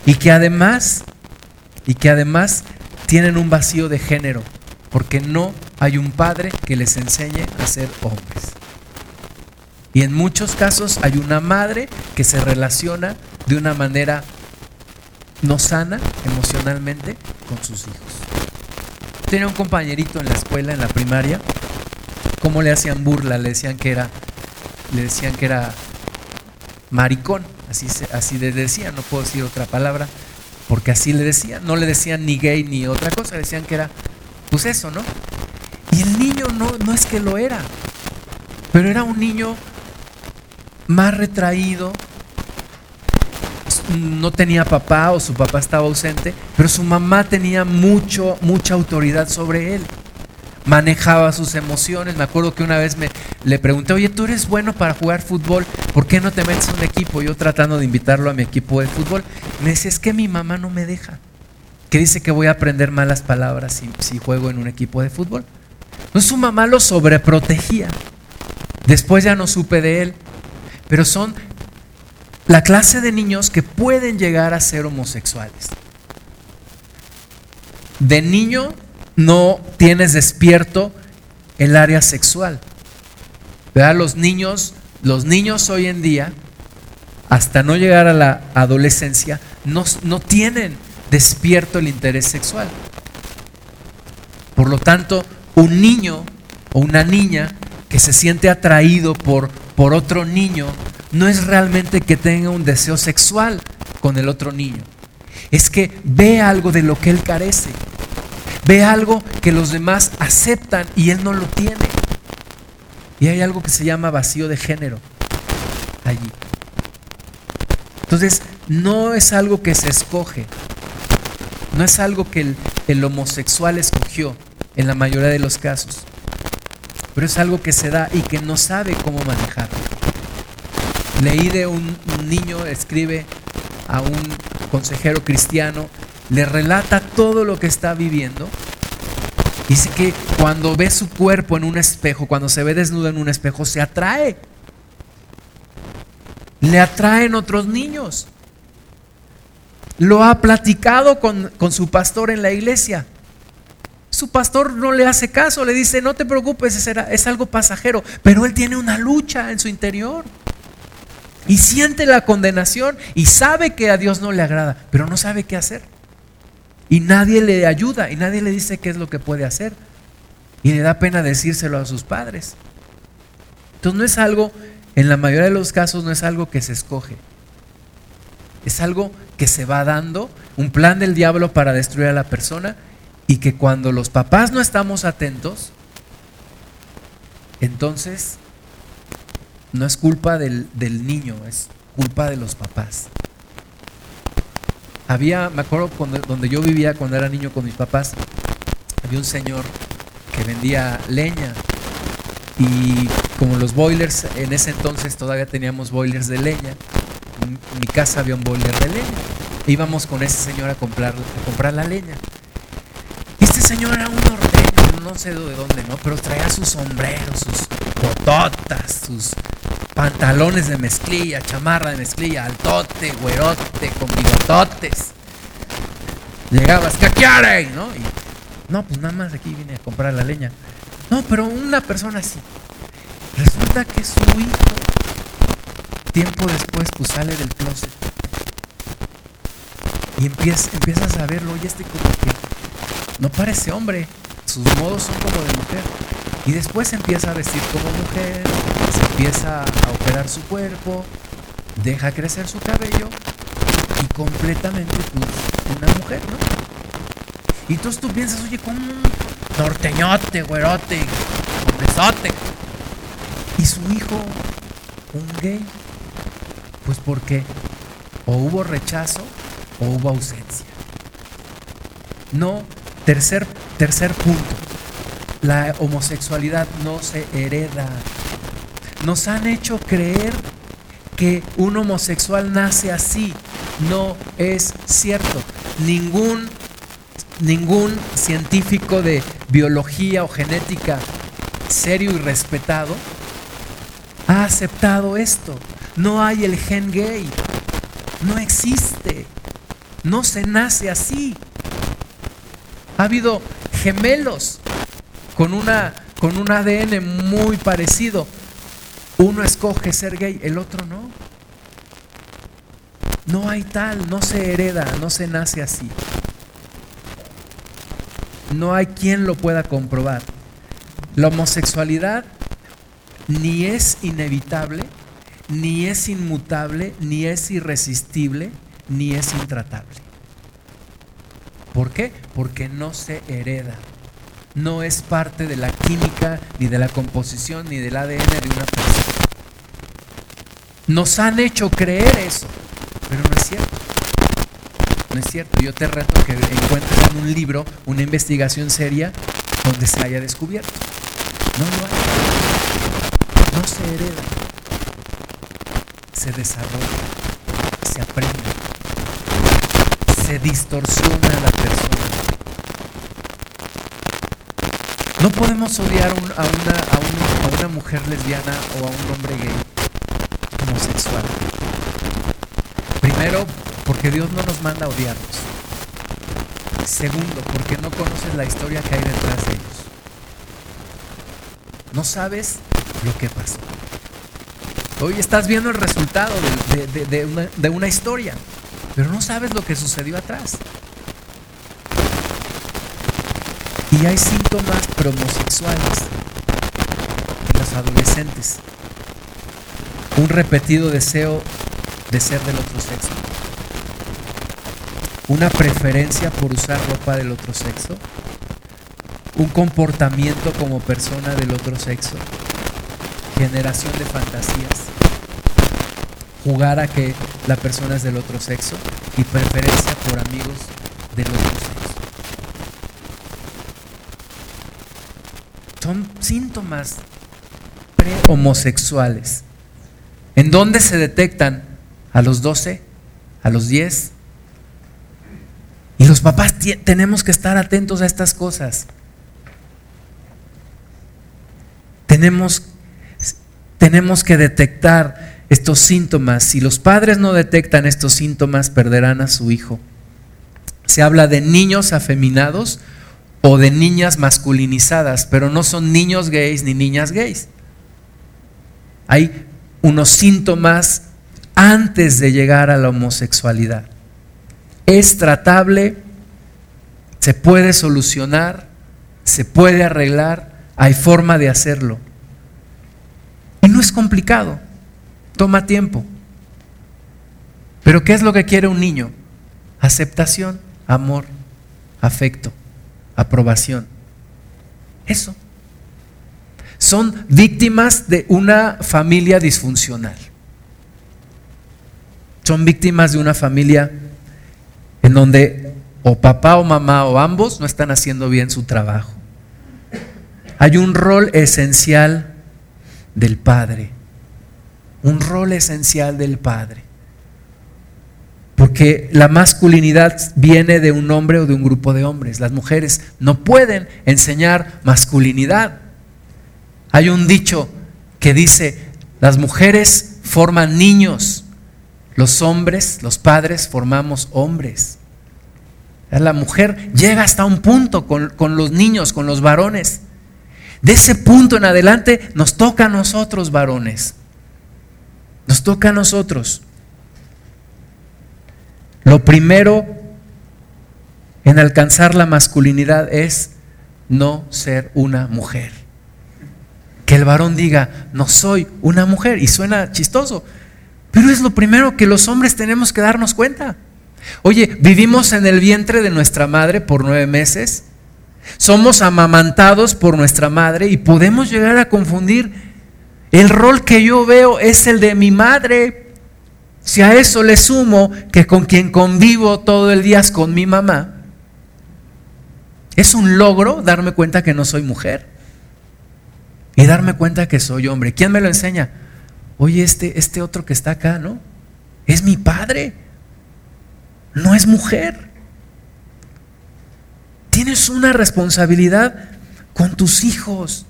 y que además y que además tienen un vacío de género porque no hay un padre que les enseñe a ser hombres. Y en muchos casos hay una madre que se relaciona de una manera no sana emocionalmente con sus hijos. Tenía un compañerito en la escuela, en la primaria, cómo le hacían burla, le decían que era, le decían que era maricón, así, así le decían, no puedo decir otra palabra, porque así le decían, no le decían ni gay ni otra cosa, decían que era pues eso, ¿no? Y el niño no, no es que lo era, pero era un niño más retraído, no tenía papá o su papá estaba ausente, pero su mamá tenía mucho, mucha autoridad sobre él. manejaba sus emociones. Me acuerdo que una vez me le pregunté, oye, tú eres bueno para jugar fútbol, ¿por qué no te metes en un equipo? Yo tratando de invitarlo a mi equipo de fútbol, me dice, es que mi mamá no me deja, que dice que voy a aprender malas palabras si, si juego en un equipo de fútbol. Entonces su mamá lo sobreprotegía. Después ya no supe de él, pero son la clase de niños que pueden llegar a ser homosexuales. De niño no tienes despierto el área sexual. ¿Verdad? Los niños, los niños hoy en día, hasta no llegar a la adolescencia, no, no tienen despierto el interés sexual. Por lo tanto, un niño o una niña que se siente atraído por, por otro niño no es realmente que tenga un deseo sexual con el otro niño. Es que ve algo de lo que él carece. Ve algo que los demás aceptan y él no lo tiene. Y hay algo que se llama vacío de género allí. Entonces, no es algo que se escoge. No es algo que el, el homosexual escogió en la mayoría de los casos. Pero es algo que se da y que no sabe cómo manejarlo. Leí de un, un niño, escribe a un consejero cristiano le relata todo lo que está viviendo. Dice que cuando ve su cuerpo en un espejo, cuando se ve desnudo en un espejo, se atrae. Le atraen otros niños. Lo ha platicado con, con su pastor en la iglesia. Su pastor no le hace caso, le dice, no te preocupes, es, algo pasajero, pero él tiene una lucha en su interior. Y siente la condenación y sabe que a Dios no le agrada, pero no sabe qué hacer. Y nadie le ayuda y nadie le dice qué es lo que puede hacer. Y le da pena decírselo a sus padres. Entonces no es algo, en la mayoría de los casos no es algo que se escoge. Es algo que se va dando, un plan del diablo para destruir a la persona y que cuando los papás no estamos atentos, entonces no es culpa del, del niño, es culpa de los papás. Había, me acuerdo cuando, donde yo vivía cuando era niño con mis papás, había un señor que vendía leña y como los boilers, en ese entonces todavía teníamos boilers de leña, en mi casa había un boiler de leña, íbamos con ese señor a comprar, a comprar la leña. Y este señor era un norteño, no sé de dónde, ¿no? Pero traía sus sombreros, sus bototas, sus pantalones de mezclilla, chamarra de mezclilla, altote, güerote, con bigototes. Llegabas, ¿qué quieren? ¿No? Y, no, pues nada más aquí vine a comprar la leña. No, pero una persona así. Resulta que su hijo, tiempo después, pues sale del closet. Y empiezas, a verlo, oye, este como que no parece hombre, sus modos son como de mujer. Y después empieza a vestir como mujer, se empieza a operar su cuerpo, deja crecer su cabello y completamente pues, una mujer, ¿no? Y entonces tú piensas, oye, como un norteñote, güerote, besote. Y su hijo, un gay. Pues porque o hubo rechazo o hubo ausencia. No, tercer, tercer punto la homosexualidad no se hereda. Nos han hecho creer que un homosexual nace así. No es cierto. Ningún, ningún científico de biología o genética serio y respetado ha aceptado esto. No hay el gen gay. No existe. No se nace así. Ha habido gemelos con, una, con un ADN muy parecido. Uno escoge ser gay, el otro no. No hay tal, no se hereda, no se nace así. No hay quien lo pueda comprobar. La homosexualidad ni es inevitable, ni es inmutable, ni es irresistible, ni es intratable. ¿Por qué? Porque no se hereda no es parte de la química, ni de la composición, ni del ADN de una persona. Nos han hecho creer eso, pero no es cierto. No es cierto. Yo te reto que encuentres en un libro una investigación seria donde se haya descubierto. No lo hay. No se hereda. Se desarrolla. Se aprende. Distorsiona a la persona. No podemos odiar a, una, a una mujer lesbiana o a un hombre gay homosexual. Primero, porque Dios no nos manda a odiarlos. Segundo, porque no conoces la historia que hay detrás de ellos. No sabes lo que pasó. Hoy estás viendo el resultado de, una, de una historia, pero no sabes lo que sucedió atrás. Y hay síntomas promosexuales en los adolescentes. Un repetido deseo de ser del otro sexo. Una preferencia por usar ropa del otro sexo. Un comportamiento como persona del otro sexo. Generación de fantasías. Jugar a que la persona es del otro sexo y preferencia por amigos del otro sexo. son síntomas pre-homosexuales. ¿En dónde se detectan? ¿A los 12? ¿A los 10? Y los papás tenemos que estar atentos a estas cosas. Tenemos, tenemos que detectar estos síntomas. Si los padres no detectan estos síntomas, perderán a su hijo. Se habla de niños afeminados o de niñas masculinizadas, pero no son niños gays ni niñas gays. Hay unos síntomas antes de llegar a la homosexualidad. Es tratable, se puede solucionar, se puede arreglar, hay forma de hacerlo. Complicado, toma tiempo. Pero ¿qué es lo que quiere un niño? Aceptación, amor, afecto aprobación. Eso. Son víctimas de una familia disfuncional. Son víctimas de una familia en donde o papá o mamá o ambos no están haciendo bien su trabajo. Hay un rol esencial del padre. Un rol esencial del padre. Porque la masculinidad viene de un hombre o de un grupo de hombres. Las mujeres no pueden enseñar masculinidad. Hay un dicho que dice, las mujeres forman niños, los hombres, los padres, formamos hombres. La mujer llega hasta un punto con, con los niños, con los varones. De ese punto en adelante nos toca a nosotros, varones. Nos toca a nosotros. Lo primero en alcanzar la masculinidad es no ser una mujer. Que el varón diga, no soy una mujer. Y suena chistoso, pero es lo primero que los hombres tenemos que darnos cuenta. Oye, vivimos en el vientre de nuestra madre por nueve meses. Somos amamantados por nuestra madre y podemos llegar a confundir. El rol que yo veo es el de mi madre. Si a eso le sumo que con quien convivo todo el día es con mi mamá, es un logro darme cuenta que no soy mujer y darme cuenta que soy hombre. ¿Quién me lo enseña? Oye, este, este otro que está acá, ¿no? Es mi padre, no es mujer. Tienes una responsabilidad con tus hijos.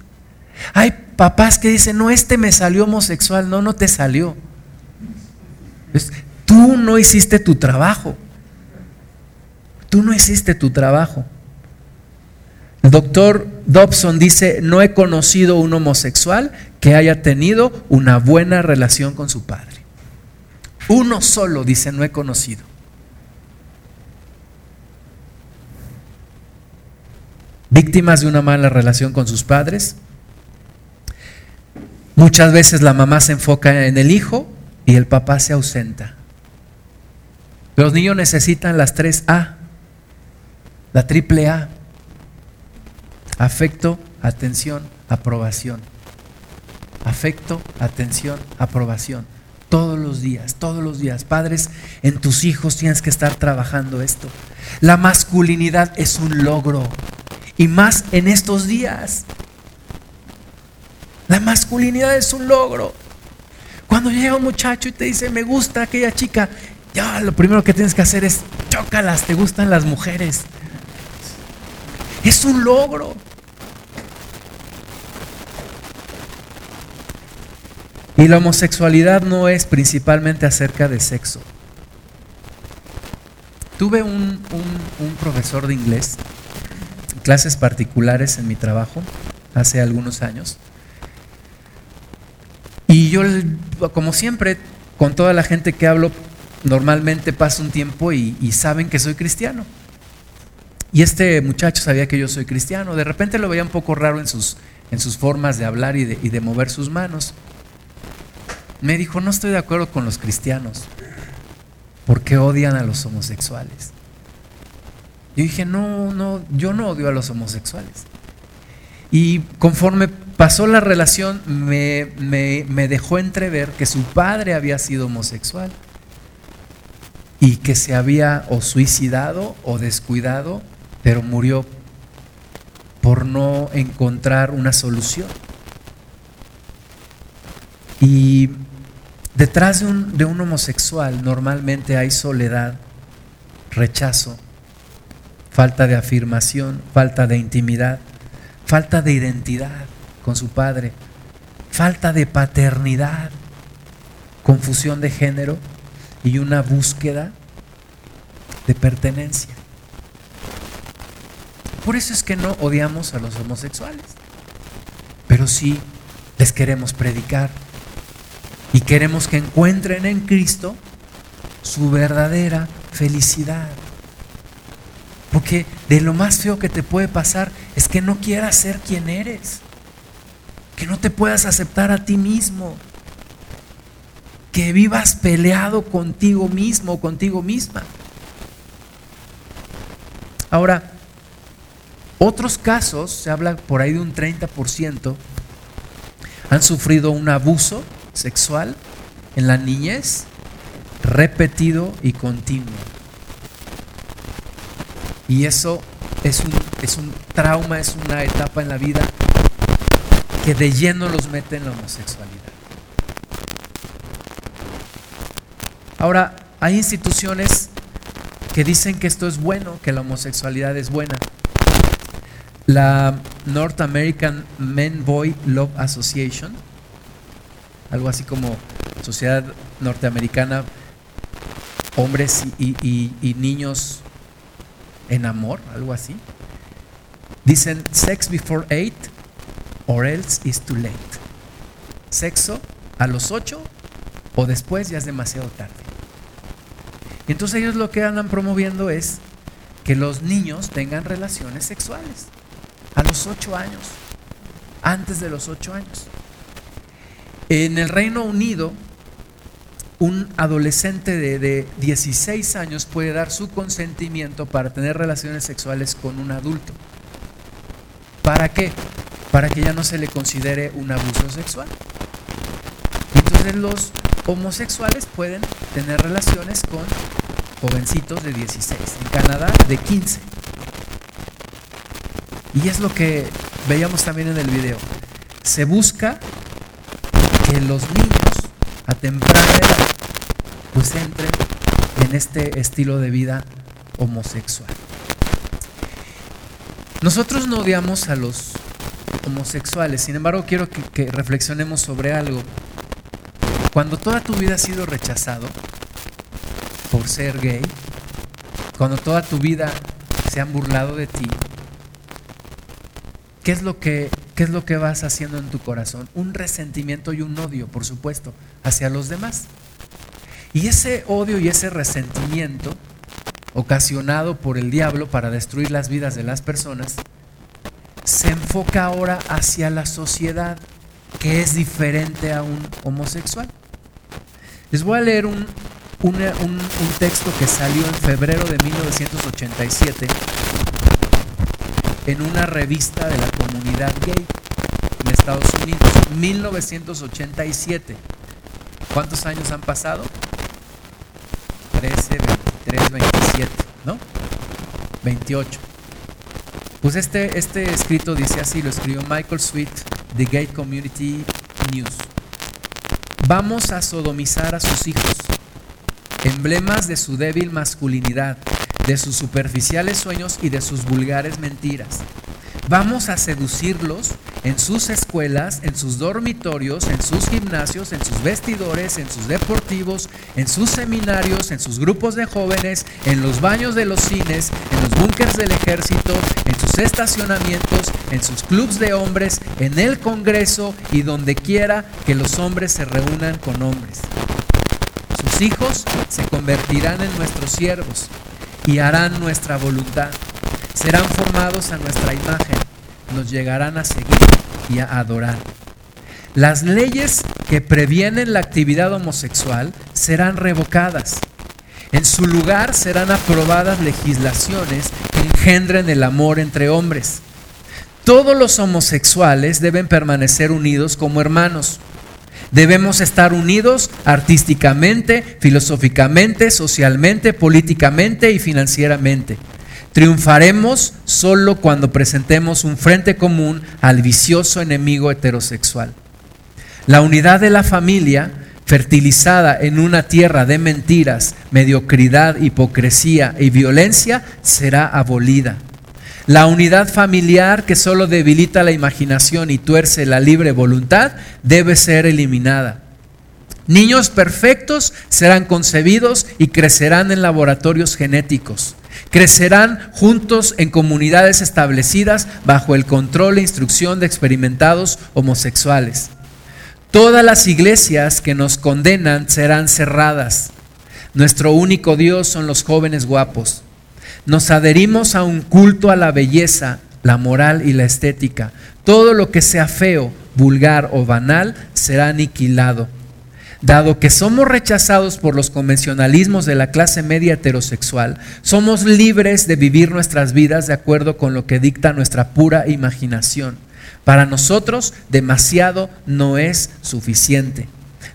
Hay papás que dicen, no, este me salió homosexual, no, no te salió Tú no hiciste tu trabajo. Tú no hiciste tu trabajo. El doctor Dobson dice, no he conocido un homosexual que haya tenido una buena relación con su padre. Uno solo dice, no he conocido. Víctimas de una mala relación con sus padres. Muchas veces la mamá se enfoca en el hijo y el papá se ausenta. Los niños necesitan las tres A, la triple A. Afecto, atención, aprobación. Afecto, atención, aprobación. Todos los días, todos los días. Padres, en tus hijos tienes que estar trabajando esto. La masculinidad es un logro. Y más en estos días. La masculinidad es un logro. Cuando llega un muchacho y te dice, me gusta aquella chica, ya lo primero que tienes que hacer es, chócalas, te gustan las mujeres. Es un logro. Y la homosexualidad no es principalmente acerca de sexo. Tuve un, profesor de inglés, clases particulares en mi trabajo, hace algunos años. Y yo, como siempre, con toda la gente que hablo, normalmente paso un tiempo y, saben que soy cristiano. Y este muchacho sabía que yo soy cristiano. De repente lo veía un poco raro en sus, en sus formas de hablar y de, y de mover sus manos. Me dijo, no estoy de acuerdo con los cristianos porque odian a los homosexuales. Yo dije, no, no, yo no odio a los homosexuales. Y conforme pasó la relación, me, me, dejó entrever que su padre había sido homosexual y que se había o suicidado o descuidado, pero murió por no encontrar una solución. Y Detrás de un, homosexual normalmente hay soledad, rechazo, falta de afirmación, falta de intimidad, falta de identidad con su padre, falta de paternidad, confusión de género y una búsqueda de pertenencia. Por eso es que no odiamos a los homosexuales, pero sí les queremos predicar y queremos que encuentren en Cristo su verdadera felicidad. Porque de lo más feo que te puede pasar es que no quieras ser quien eres. Que no te puedas aceptar a ti mismo. Que vivas peleado contigo mismo contigo misma. Ahora, otros casos, se habla por ahí de un 30%, han sufrido un abuso sexual en la niñez repetido y continuo. Y eso es un, es un trauma, es una etapa en la vida que de lleno los mete en la homosexualidad. Ahora, hay instituciones que dicen que esto es bueno, que la homosexualidad es buena. La North American Men Boy Love Association algo así como Sociedad Norteamericana, hombres y, niños en amor, algo así. Dicen sex before eight or else is too late. Sexo a los ocho o después ya es demasiado tarde. Entonces ellos lo que andan promoviendo es que los niños tengan relaciones sexuales a los ocho años, antes de los ocho años. En el Reino Unido, un adolescente de, 16 años puede dar su consentimiento para tener relaciones sexuales con un adulto. ¿Para qué? Para que ya no se le considere un abuso sexual. Entonces los homosexuales pueden tener relaciones con jovencitos de 16. En Canadá de 15. Y es lo que veíamos también en el video. Se busca que los niños a temprana edad pues entren en este estilo de vida homosexual. Nosotros no odiamos a los homosexuales, sin embargo quiero que, que reflexionemos sobre algo. Cuando toda tu vida has sido rechazado por ser gay, cuando toda tu vida se han burlado de ti, ¿qué es lo que ¿qué es lo que vas haciendo en tu corazón? Un resentimiento y un odio, por supuesto, hacia los demás. Y ese odio y ese resentimiento ocasionado por el diablo para destruir las vidas de las personas, se enfoca ahora hacia la sociedad que es diferente a un homosexual. Les voy a leer un, un, texto que salió en febrero de 1987 en una revista de la comunidad gay en Estados Unidos, 1987. ¿Cuántos años han pasado? 13, 23, 27, ¿no? 28. Pues este, este escrito dice así, lo escribió Michael Sweet de Gate Community News. Vamos a sodomizar a sus hijos, emblemas de su débil masculinidad, de sus superficiales sueños y de sus vulgares mentiras. Vamos a seducirlos en sus escuelas, en sus dormitorios, en sus gimnasios, en sus vestidores, en sus deportivos, en sus seminarios, en sus grupos de jóvenes, en los baños de los cines, en los búnkers del ejército, en sus estacionamientos, en sus clubs de hombres, en el Congreso y donde quiera que los hombres se reúnan con hombres. Sus hijos se convertirán en nuestros siervos y harán nuestra voluntad serán formados a nuestra imagen, nos llegarán a seguir y a adorar. Las leyes que previenen la actividad homosexual serán revocadas. En su lugar serán aprobadas legislaciones que engendren el amor entre hombres. Todos los homosexuales deben permanecer unidos como hermanos. Debemos estar unidos artísticamente, filosóficamente, socialmente, políticamente y financieramente. Triunfaremos solo cuando presentemos un frente común al vicioso enemigo heterosexual. La unidad de la familia, fertilizada en una tierra de mentiras, mediocridad, hipocresía y violencia, será abolida. La unidad familiar que solo debilita la imaginación y tuerce la libre voluntad debe ser eliminada. Niños perfectos serán concebidos y crecerán en laboratorios genéticos. Crecerán juntos en comunidades establecidas bajo el control e instrucción de experimentados homosexuales. Todas las iglesias que nos condenan serán cerradas. Nuestro único Dios son los jóvenes guapos. Nos adherimos a un culto a la belleza, la moral y la estética. Todo lo que sea feo, vulgar o banal será aniquilado. Dado que somos rechazados por los convencionalismos de la clase media heterosexual, somos libres de vivir nuestras vidas de acuerdo con lo que dicta nuestra pura imaginación. Para nosotros, demasiado no es suficiente.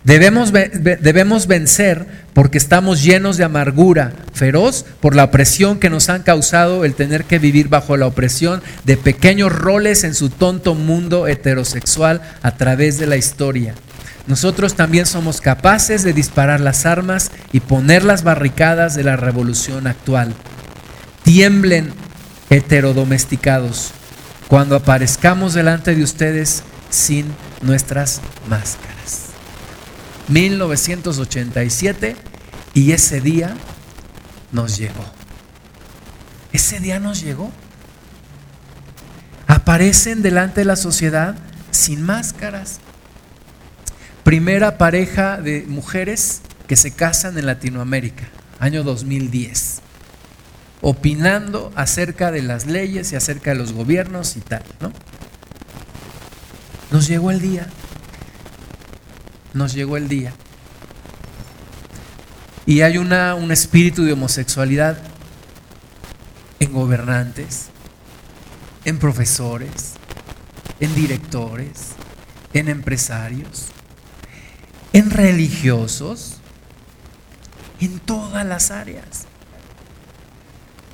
Debemos, debemos, vencer porque estamos llenos de amargura feroz por la opresión que nos han causado el tener que vivir bajo la opresión de pequeños roles en su tonto mundo heterosexual a través de la historia nosotros también somos capaces de disparar las armas y poner las barricadas de la revolución actual. Tiemblen heterodomesticados cuando aparezcamos delante de ustedes sin nuestras máscaras. 1987 y ese día nos llegó. Ese día nos llegó. Aparecen delante de la sociedad sin máscaras primera pareja de mujeres que se casan en Latinoamérica, año 2010, opinando acerca de las leyes y acerca de los gobiernos y tal, ¿no? Nos llegó el día, nos llegó el día. Y hay un espíritu de homosexualidad en gobernantes, en profesores, en directores, en empresarios en religiosos, en todas las áreas.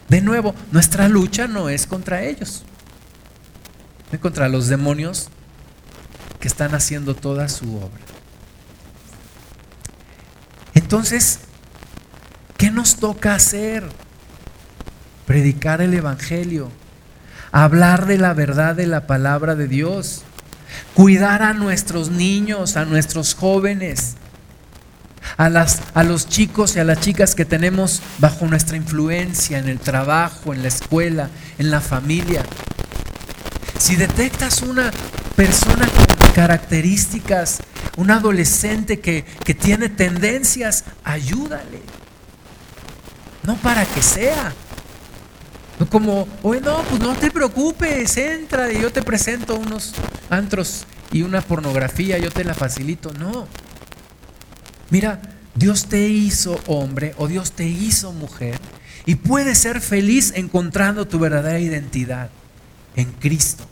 De nuevo, nuestra lucha no es contra ellos, es contra los demonios que están haciendo toda su obra. Entonces, ¿qué nos toca hacer? Predicar el Evangelio, hablar de la verdad de la palabra de Dios cuidar a nuestros niños, a nuestros jóvenes, a, los chicos y a las chicas que tenemos bajo nuestra influencia en el trabajo, en la escuela, en la familia. Si detectas una persona con características, un adolescente que, que tiene tendencias, ayúdale. No para que sea, como, oye, no, pues no te preocupes, entra y yo te presento unos antros y una pornografía, yo te la facilito. No. Mira, Dios te hizo hombre o Dios te hizo mujer y puedes ser feliz encontrando tu verdadera identidad en Cristo.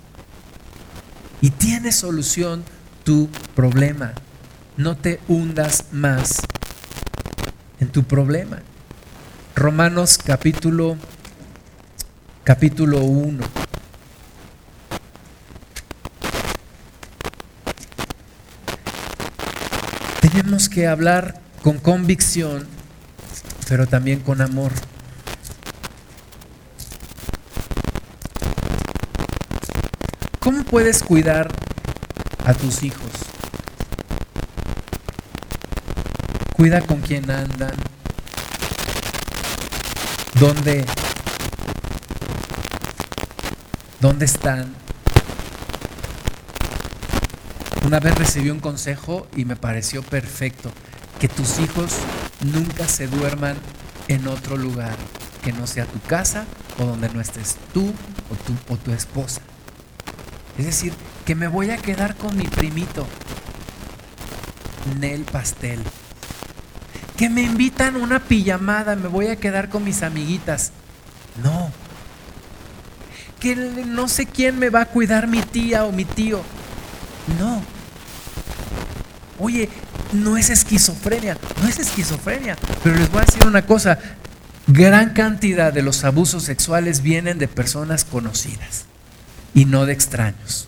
Y tiene solución tu problema. No te hundas más en tu problema. Romanos capítulo capítulo 1. Tenemos que hablar con convicción, pero también con amor. ¿Cómo puedes cuidar a tus hijos? Cuida con quién andan, dónde, dónde están. Una vez recibí un consejo y me pareció perfecto, que tus hijos nunca se duerman en otro lugar que no sea tu casa o donde no estés tú o tu, o tu esposa. Es decir, que me voy a quedar con mi primito, Nel Pastel. Que me invitan una pijamada, me voy a quedar con mis amiguitas. No. Que no sé quién me va a cuidar mi tía o mi tío. No. Oye, no es esquizofrenia, no es esquizofrenia. Pero les voy a decir una cosa, gran cantidad de los abusos sexuales vienen de personas conocidas y no de extraños.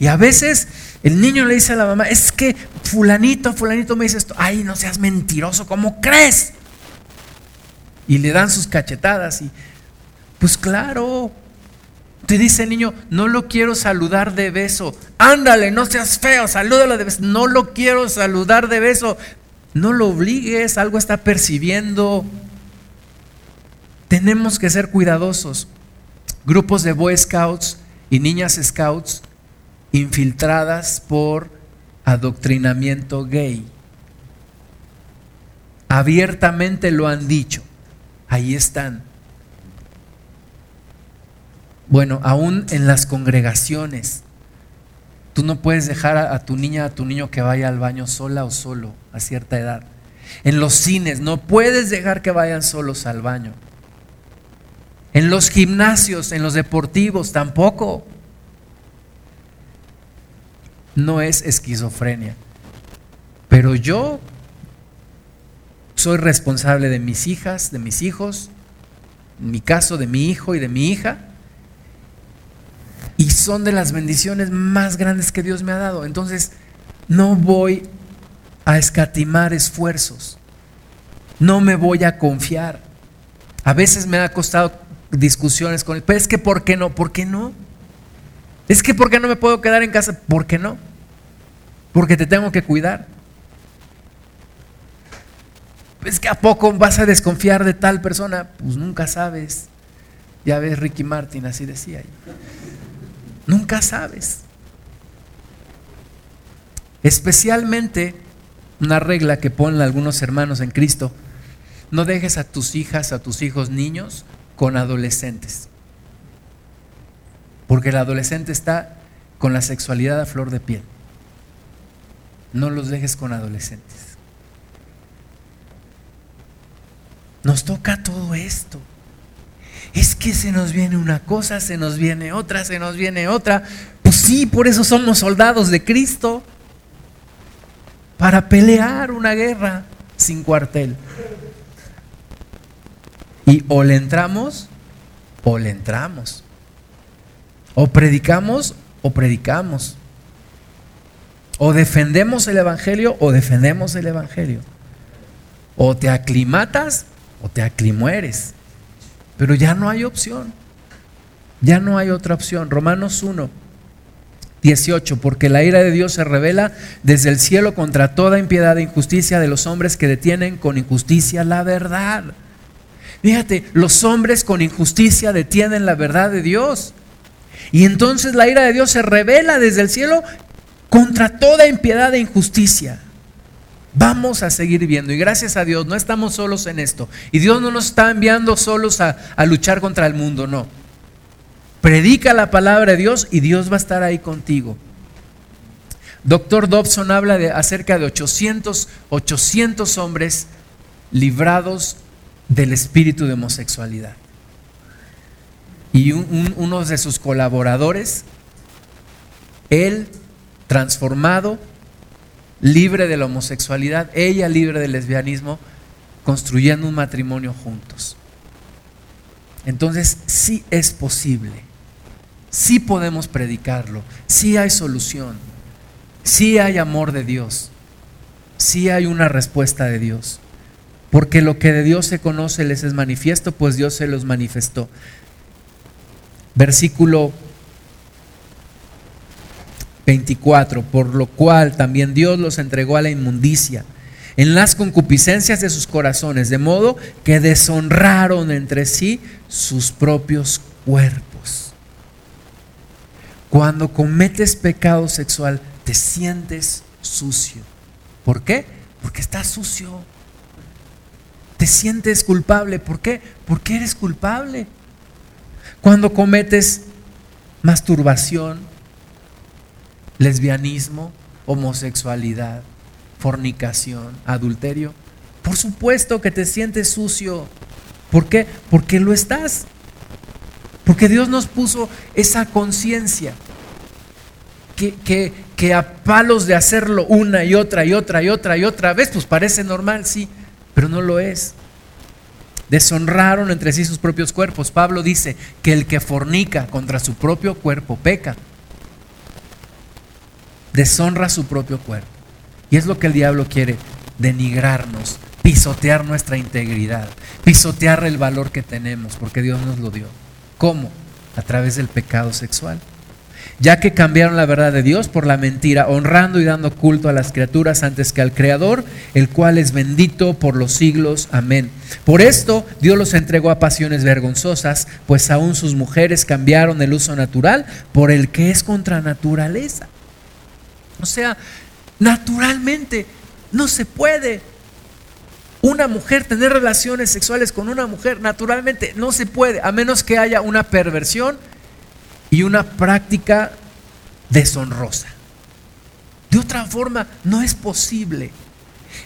Y a veces el niño le dice a la mamá, es que fulanito, fulanito me dice esto, ay, no seas mentiroso, ¿cómo crees? Y le dan sus cachetadas y, pues claro, te dice el niño, no lo quiero saludar de beso, ándale, no seas feo, salúdalo de beso, no lo quiero saludar de beso, no lo obligues, algo está percibiendo. Tenemos que ser cuidadosos. Grupos de Boy Scouts y niñas Scouts infiltradas por adoctrinamiento gay. Abiertamente lo han dicho. Ahí están. Bueno, aún en las congregaciones, tú no puedes dejar a, tu niña, a tu niño que vaya al baño sola o solo a cierta edad. En los cines, no puedes dejar que vayan solos al baño. En los gimnasios, en los deportivos, tampoco. No es esquizofrenia. Pero yo soy responsable de mis hijas, de mis hijos, en mi caso de mi hijo y de mi hija. Y son de las bendiciones más grandes que Dios me ha dado. Entonces, no voy a escatimar esfuerzos. No me voy a confiar. A veces me ha costado discusiones con él. Pero es que ¿por qué no? ¿Por qué no? Es que ¿por qué no me puedo quedar en casa? ¿Por qué no? Porque te tengo que cuidar. Es que a poco vas a desconfiar de tal persona, pues nunca sabes. Ya ves Ricky Martin, así decía. Nunca sabes. Especialmente una regla que ponen algunos hermanos en Cristo. No dejes a tus hijas, a tus hijos niños con adolescentes. Porque el adolescente está con la sexualidad a flor de piel. No los dejes con adolescentes. Nos toca todo esto. Es que se nos viene una cosa, se nos viene otra, se nos viene otra. Pues sí, por eso somos soldados de Cristo. Para pelear una guerra sin cuartel. Y o le entramos o le entramos. O predicamos o predicamos. O defendemos el Evangelio o defendemos el Evangelio. O te aclimatas o te aclimueres. Pero ya no hay opción. Ya no hay otra opción. Romanos 1, 18. Porque la ira de Dios se revela desde el cielo contra toda impiedad e injusticia de los hombres que detienen con injusticia la verdad. Fíjate, los hombres con injusticia detienen la verdad de Dios. Y entonces la ira de Dios se revela desde el cielo contra toda impiedad e injusticia. Vamos a seguir viendo y gracias a Dios no estamos solos en esto. Y Dios no nos está enviando solos a, luchar contra el mundo, no. Predica la palabra de Dios y Dios va a estar ahí contigo. Doctor Dobson habla de acerca de 800, 800 hombres librados del espíritu de homosexualidad. Y uno de sus colaboradores, él transformado, libre de la homosexualidad, ella libre del lesbianismo, construyendo un matrimonio juntos. Entonces sí es posible, sí podemos predicarlo, sí hay solución. sí hay amor de Dios, sí hay una respuesta de Dios. Porque lo que de Dios se conoce les es manifiesto, pues Dios se los manifestó. Versículo 24, por lo cual también Dios los entregó a la inmundicia en las concupiscencias de sus corazones, de modo que deshonraron entre sí sus propios cuerpos. Cuando cometes pecado sexual, te sientes sucio. ¿Por qué? Porque estás sucio. Te sientes culpable. ¿Por qué? Porque eres culpable. Cuando cometes masturbación, lesbianismo, homosexualidad, fornicación, adulterio, por supuesto que te sientes sucio. ¿Por qué? Porque lo estás. Porque Dios nos puso esa conciencia que, a palos de hacerlo una y otra y otra y otra y otra vez, pues parece normal, sí, pero no lo es. Deshonraron entre sí sus propios cuerpos. Pablo dice que el que fornica contra su propio cuerpo peca. Deshonra su propio cuerpo. Y es lo que el diablo quiere, denigrarnos, pisotear nuestra integridad, pisotear el valor que tenemos, porque Dios nos lo dio. ¿Cómo? A través del pecado sexual. Ya que cambiaron la verdad de Dios por la mentira, honrando y dando culto a las criaturas antes que al Creador, el cual es bendito por los siglos. Amén. Por esto Dios los entregó a pasiones vergonzosas, pues aún sus mujeres cambiaron el uso natural por el que es contra naturaleza. O sea, naturalmente no se puede una mujer tener relaciones sexuales con una mujer, naturalmente no se puede, a menos que haya una perversión y una práctica deshonrosa. De otra forma, no es posible.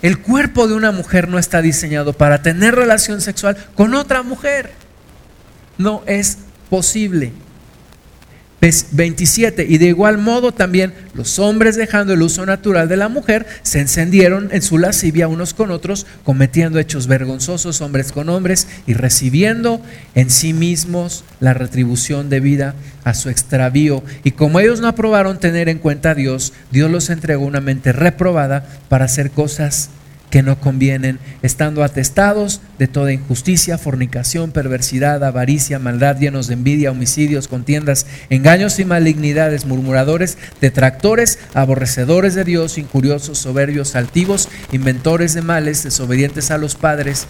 El cuerpo de una mujer no está diseñado para tener relación sexual con otra mujer. No es posible. 27. Y de igual modo también los hombres dejando el uso natural de la mujer se encendieron en su lascivia unos con otros, cometiendo hechos vergonzosos hombres con hombres y recibiendo en sí mismos la retribución debida a su extravío. Y como ellos no aprobaron tener en cuenta a Dios, Dios los entregó una mente reprobada para hacer cosas que no convienen, estando atestados de toda injusticia, fornicación, perversidad, avaricia, maldad, llenos de envidia, homicidios, contiendas, engaños y malignidades, murmuradores, detractores, aborrecedores de Dios, incuriosos, soberbios, altivos, inventores de males, desobedientes a los padres,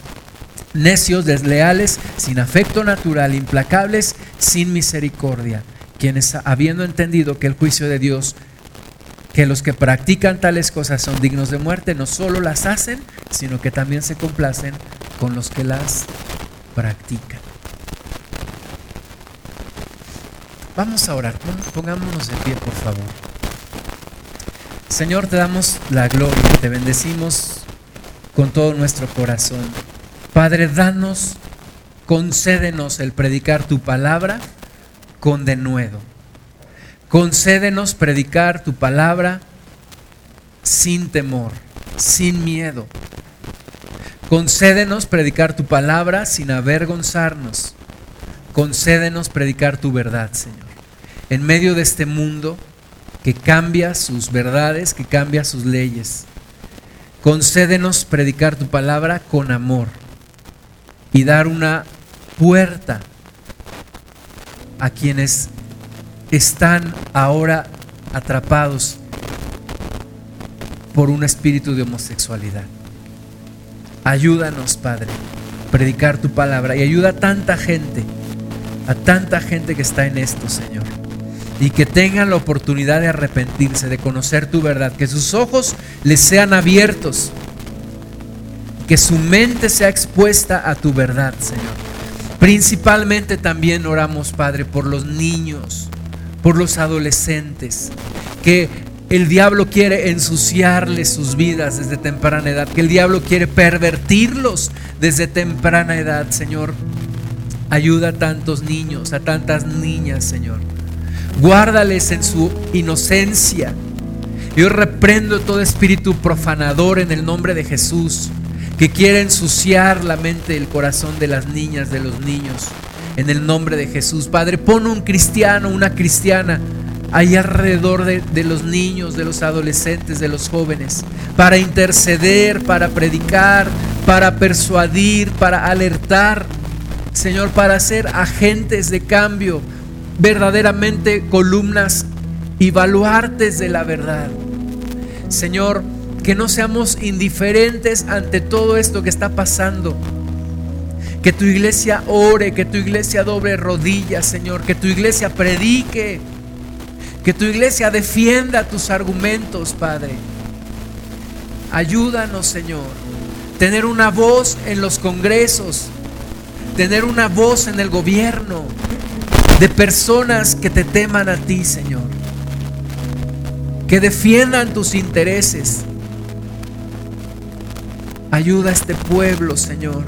necios, desleales, sin afecto natural, implacables, sin misericordia, quienes habiendo entendido que el juicio de Dios que los que practican tales cosas son dignos de muerte, no solo las hacen, sino que también se complacen con los que las practican. Vamos a orar, pongámonos de pie, por favor. Señor, te damos la gloria, te bendecimos con todo nuestro corazón. Padre, danos, concédenos el predicar tu palabra con denuedo Concédenos predicar tu palabra sin temor, sin miedo. Concédenos predicar tu palabra sin avergonzarnos. Concédenos predicar tu verdad, Señor. En medio de este mundo que cambia sus verdades, que cambia sus leyes. Concédenos predicar tu palabra con amor y dar una puerta a quienes están ahora atrapados por un espíritu de homosexualidad. Ayúdanos, Padre, predicar tu palabra y ayuda a tanta gente, a tanta gente que está en esto, Señor. Y que tengan la oportunidad de arrepentirse, de conocer tu verdad, que sus ojos les sean abiertos, que su mente sea expuesta a tu verdad, Señor. Principalmente también oramos, Padre, por los niños, por los adolescentes, que el diablo quiere ensuciarles sus vidas desde temprana edad, que el diablo quiere pervertirlos desde temprana edad, Señor. Ayuda a tantos niños, a tantas niñas, Señor. Guárdales en su inocencia. Yo reprendo todo espíritu profanador en el nombre de Jesús, que quiere ensuciar la mente y el corazón de las niñas, de los niños en el nombre de Jesús. Padre, pon un cristiano, una cristiana ahí alrededor de, los niños, de los adolescentes, de los jóvenes, para interceder, para predicar, para persuadir, para alertar, Señor, para ser agentes de cambio, verdaderamente columnas y baluartes de la verdad. Señor, que no seamos indiferentes ante todo esto que está pasando. Que tu iglesia ore, que tu iglesia doble rodillas, Señor, que tu iglesia predique, que tu iglesia defienda tus argumentos, Padre. Ayúdanos, Señor, tener una voz en los congresos, tener una voz en el gobierno, de personas que te teman a ti, Señor, que defiendan tus intereses. Ayuda a este pueblo, Señor,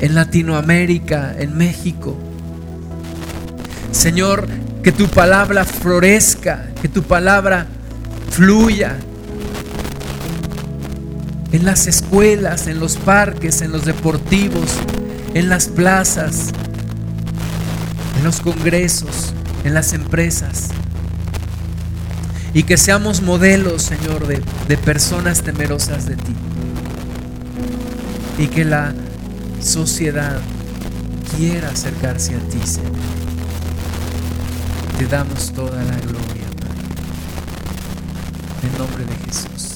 en Latinoamérica, en México. Señor, que tu palabra florezca, que tu palabra fluya en las escuelas, en los parques, en los deportivos, en las plazas, en los congresos, en las empresas. Y que seamos modelos, Señor, de, personas temerosas de ti. Y que la sociedad quiera acercarse a ti, Señor. Te damos toda la gloria, Padre. En nombre de Jesús.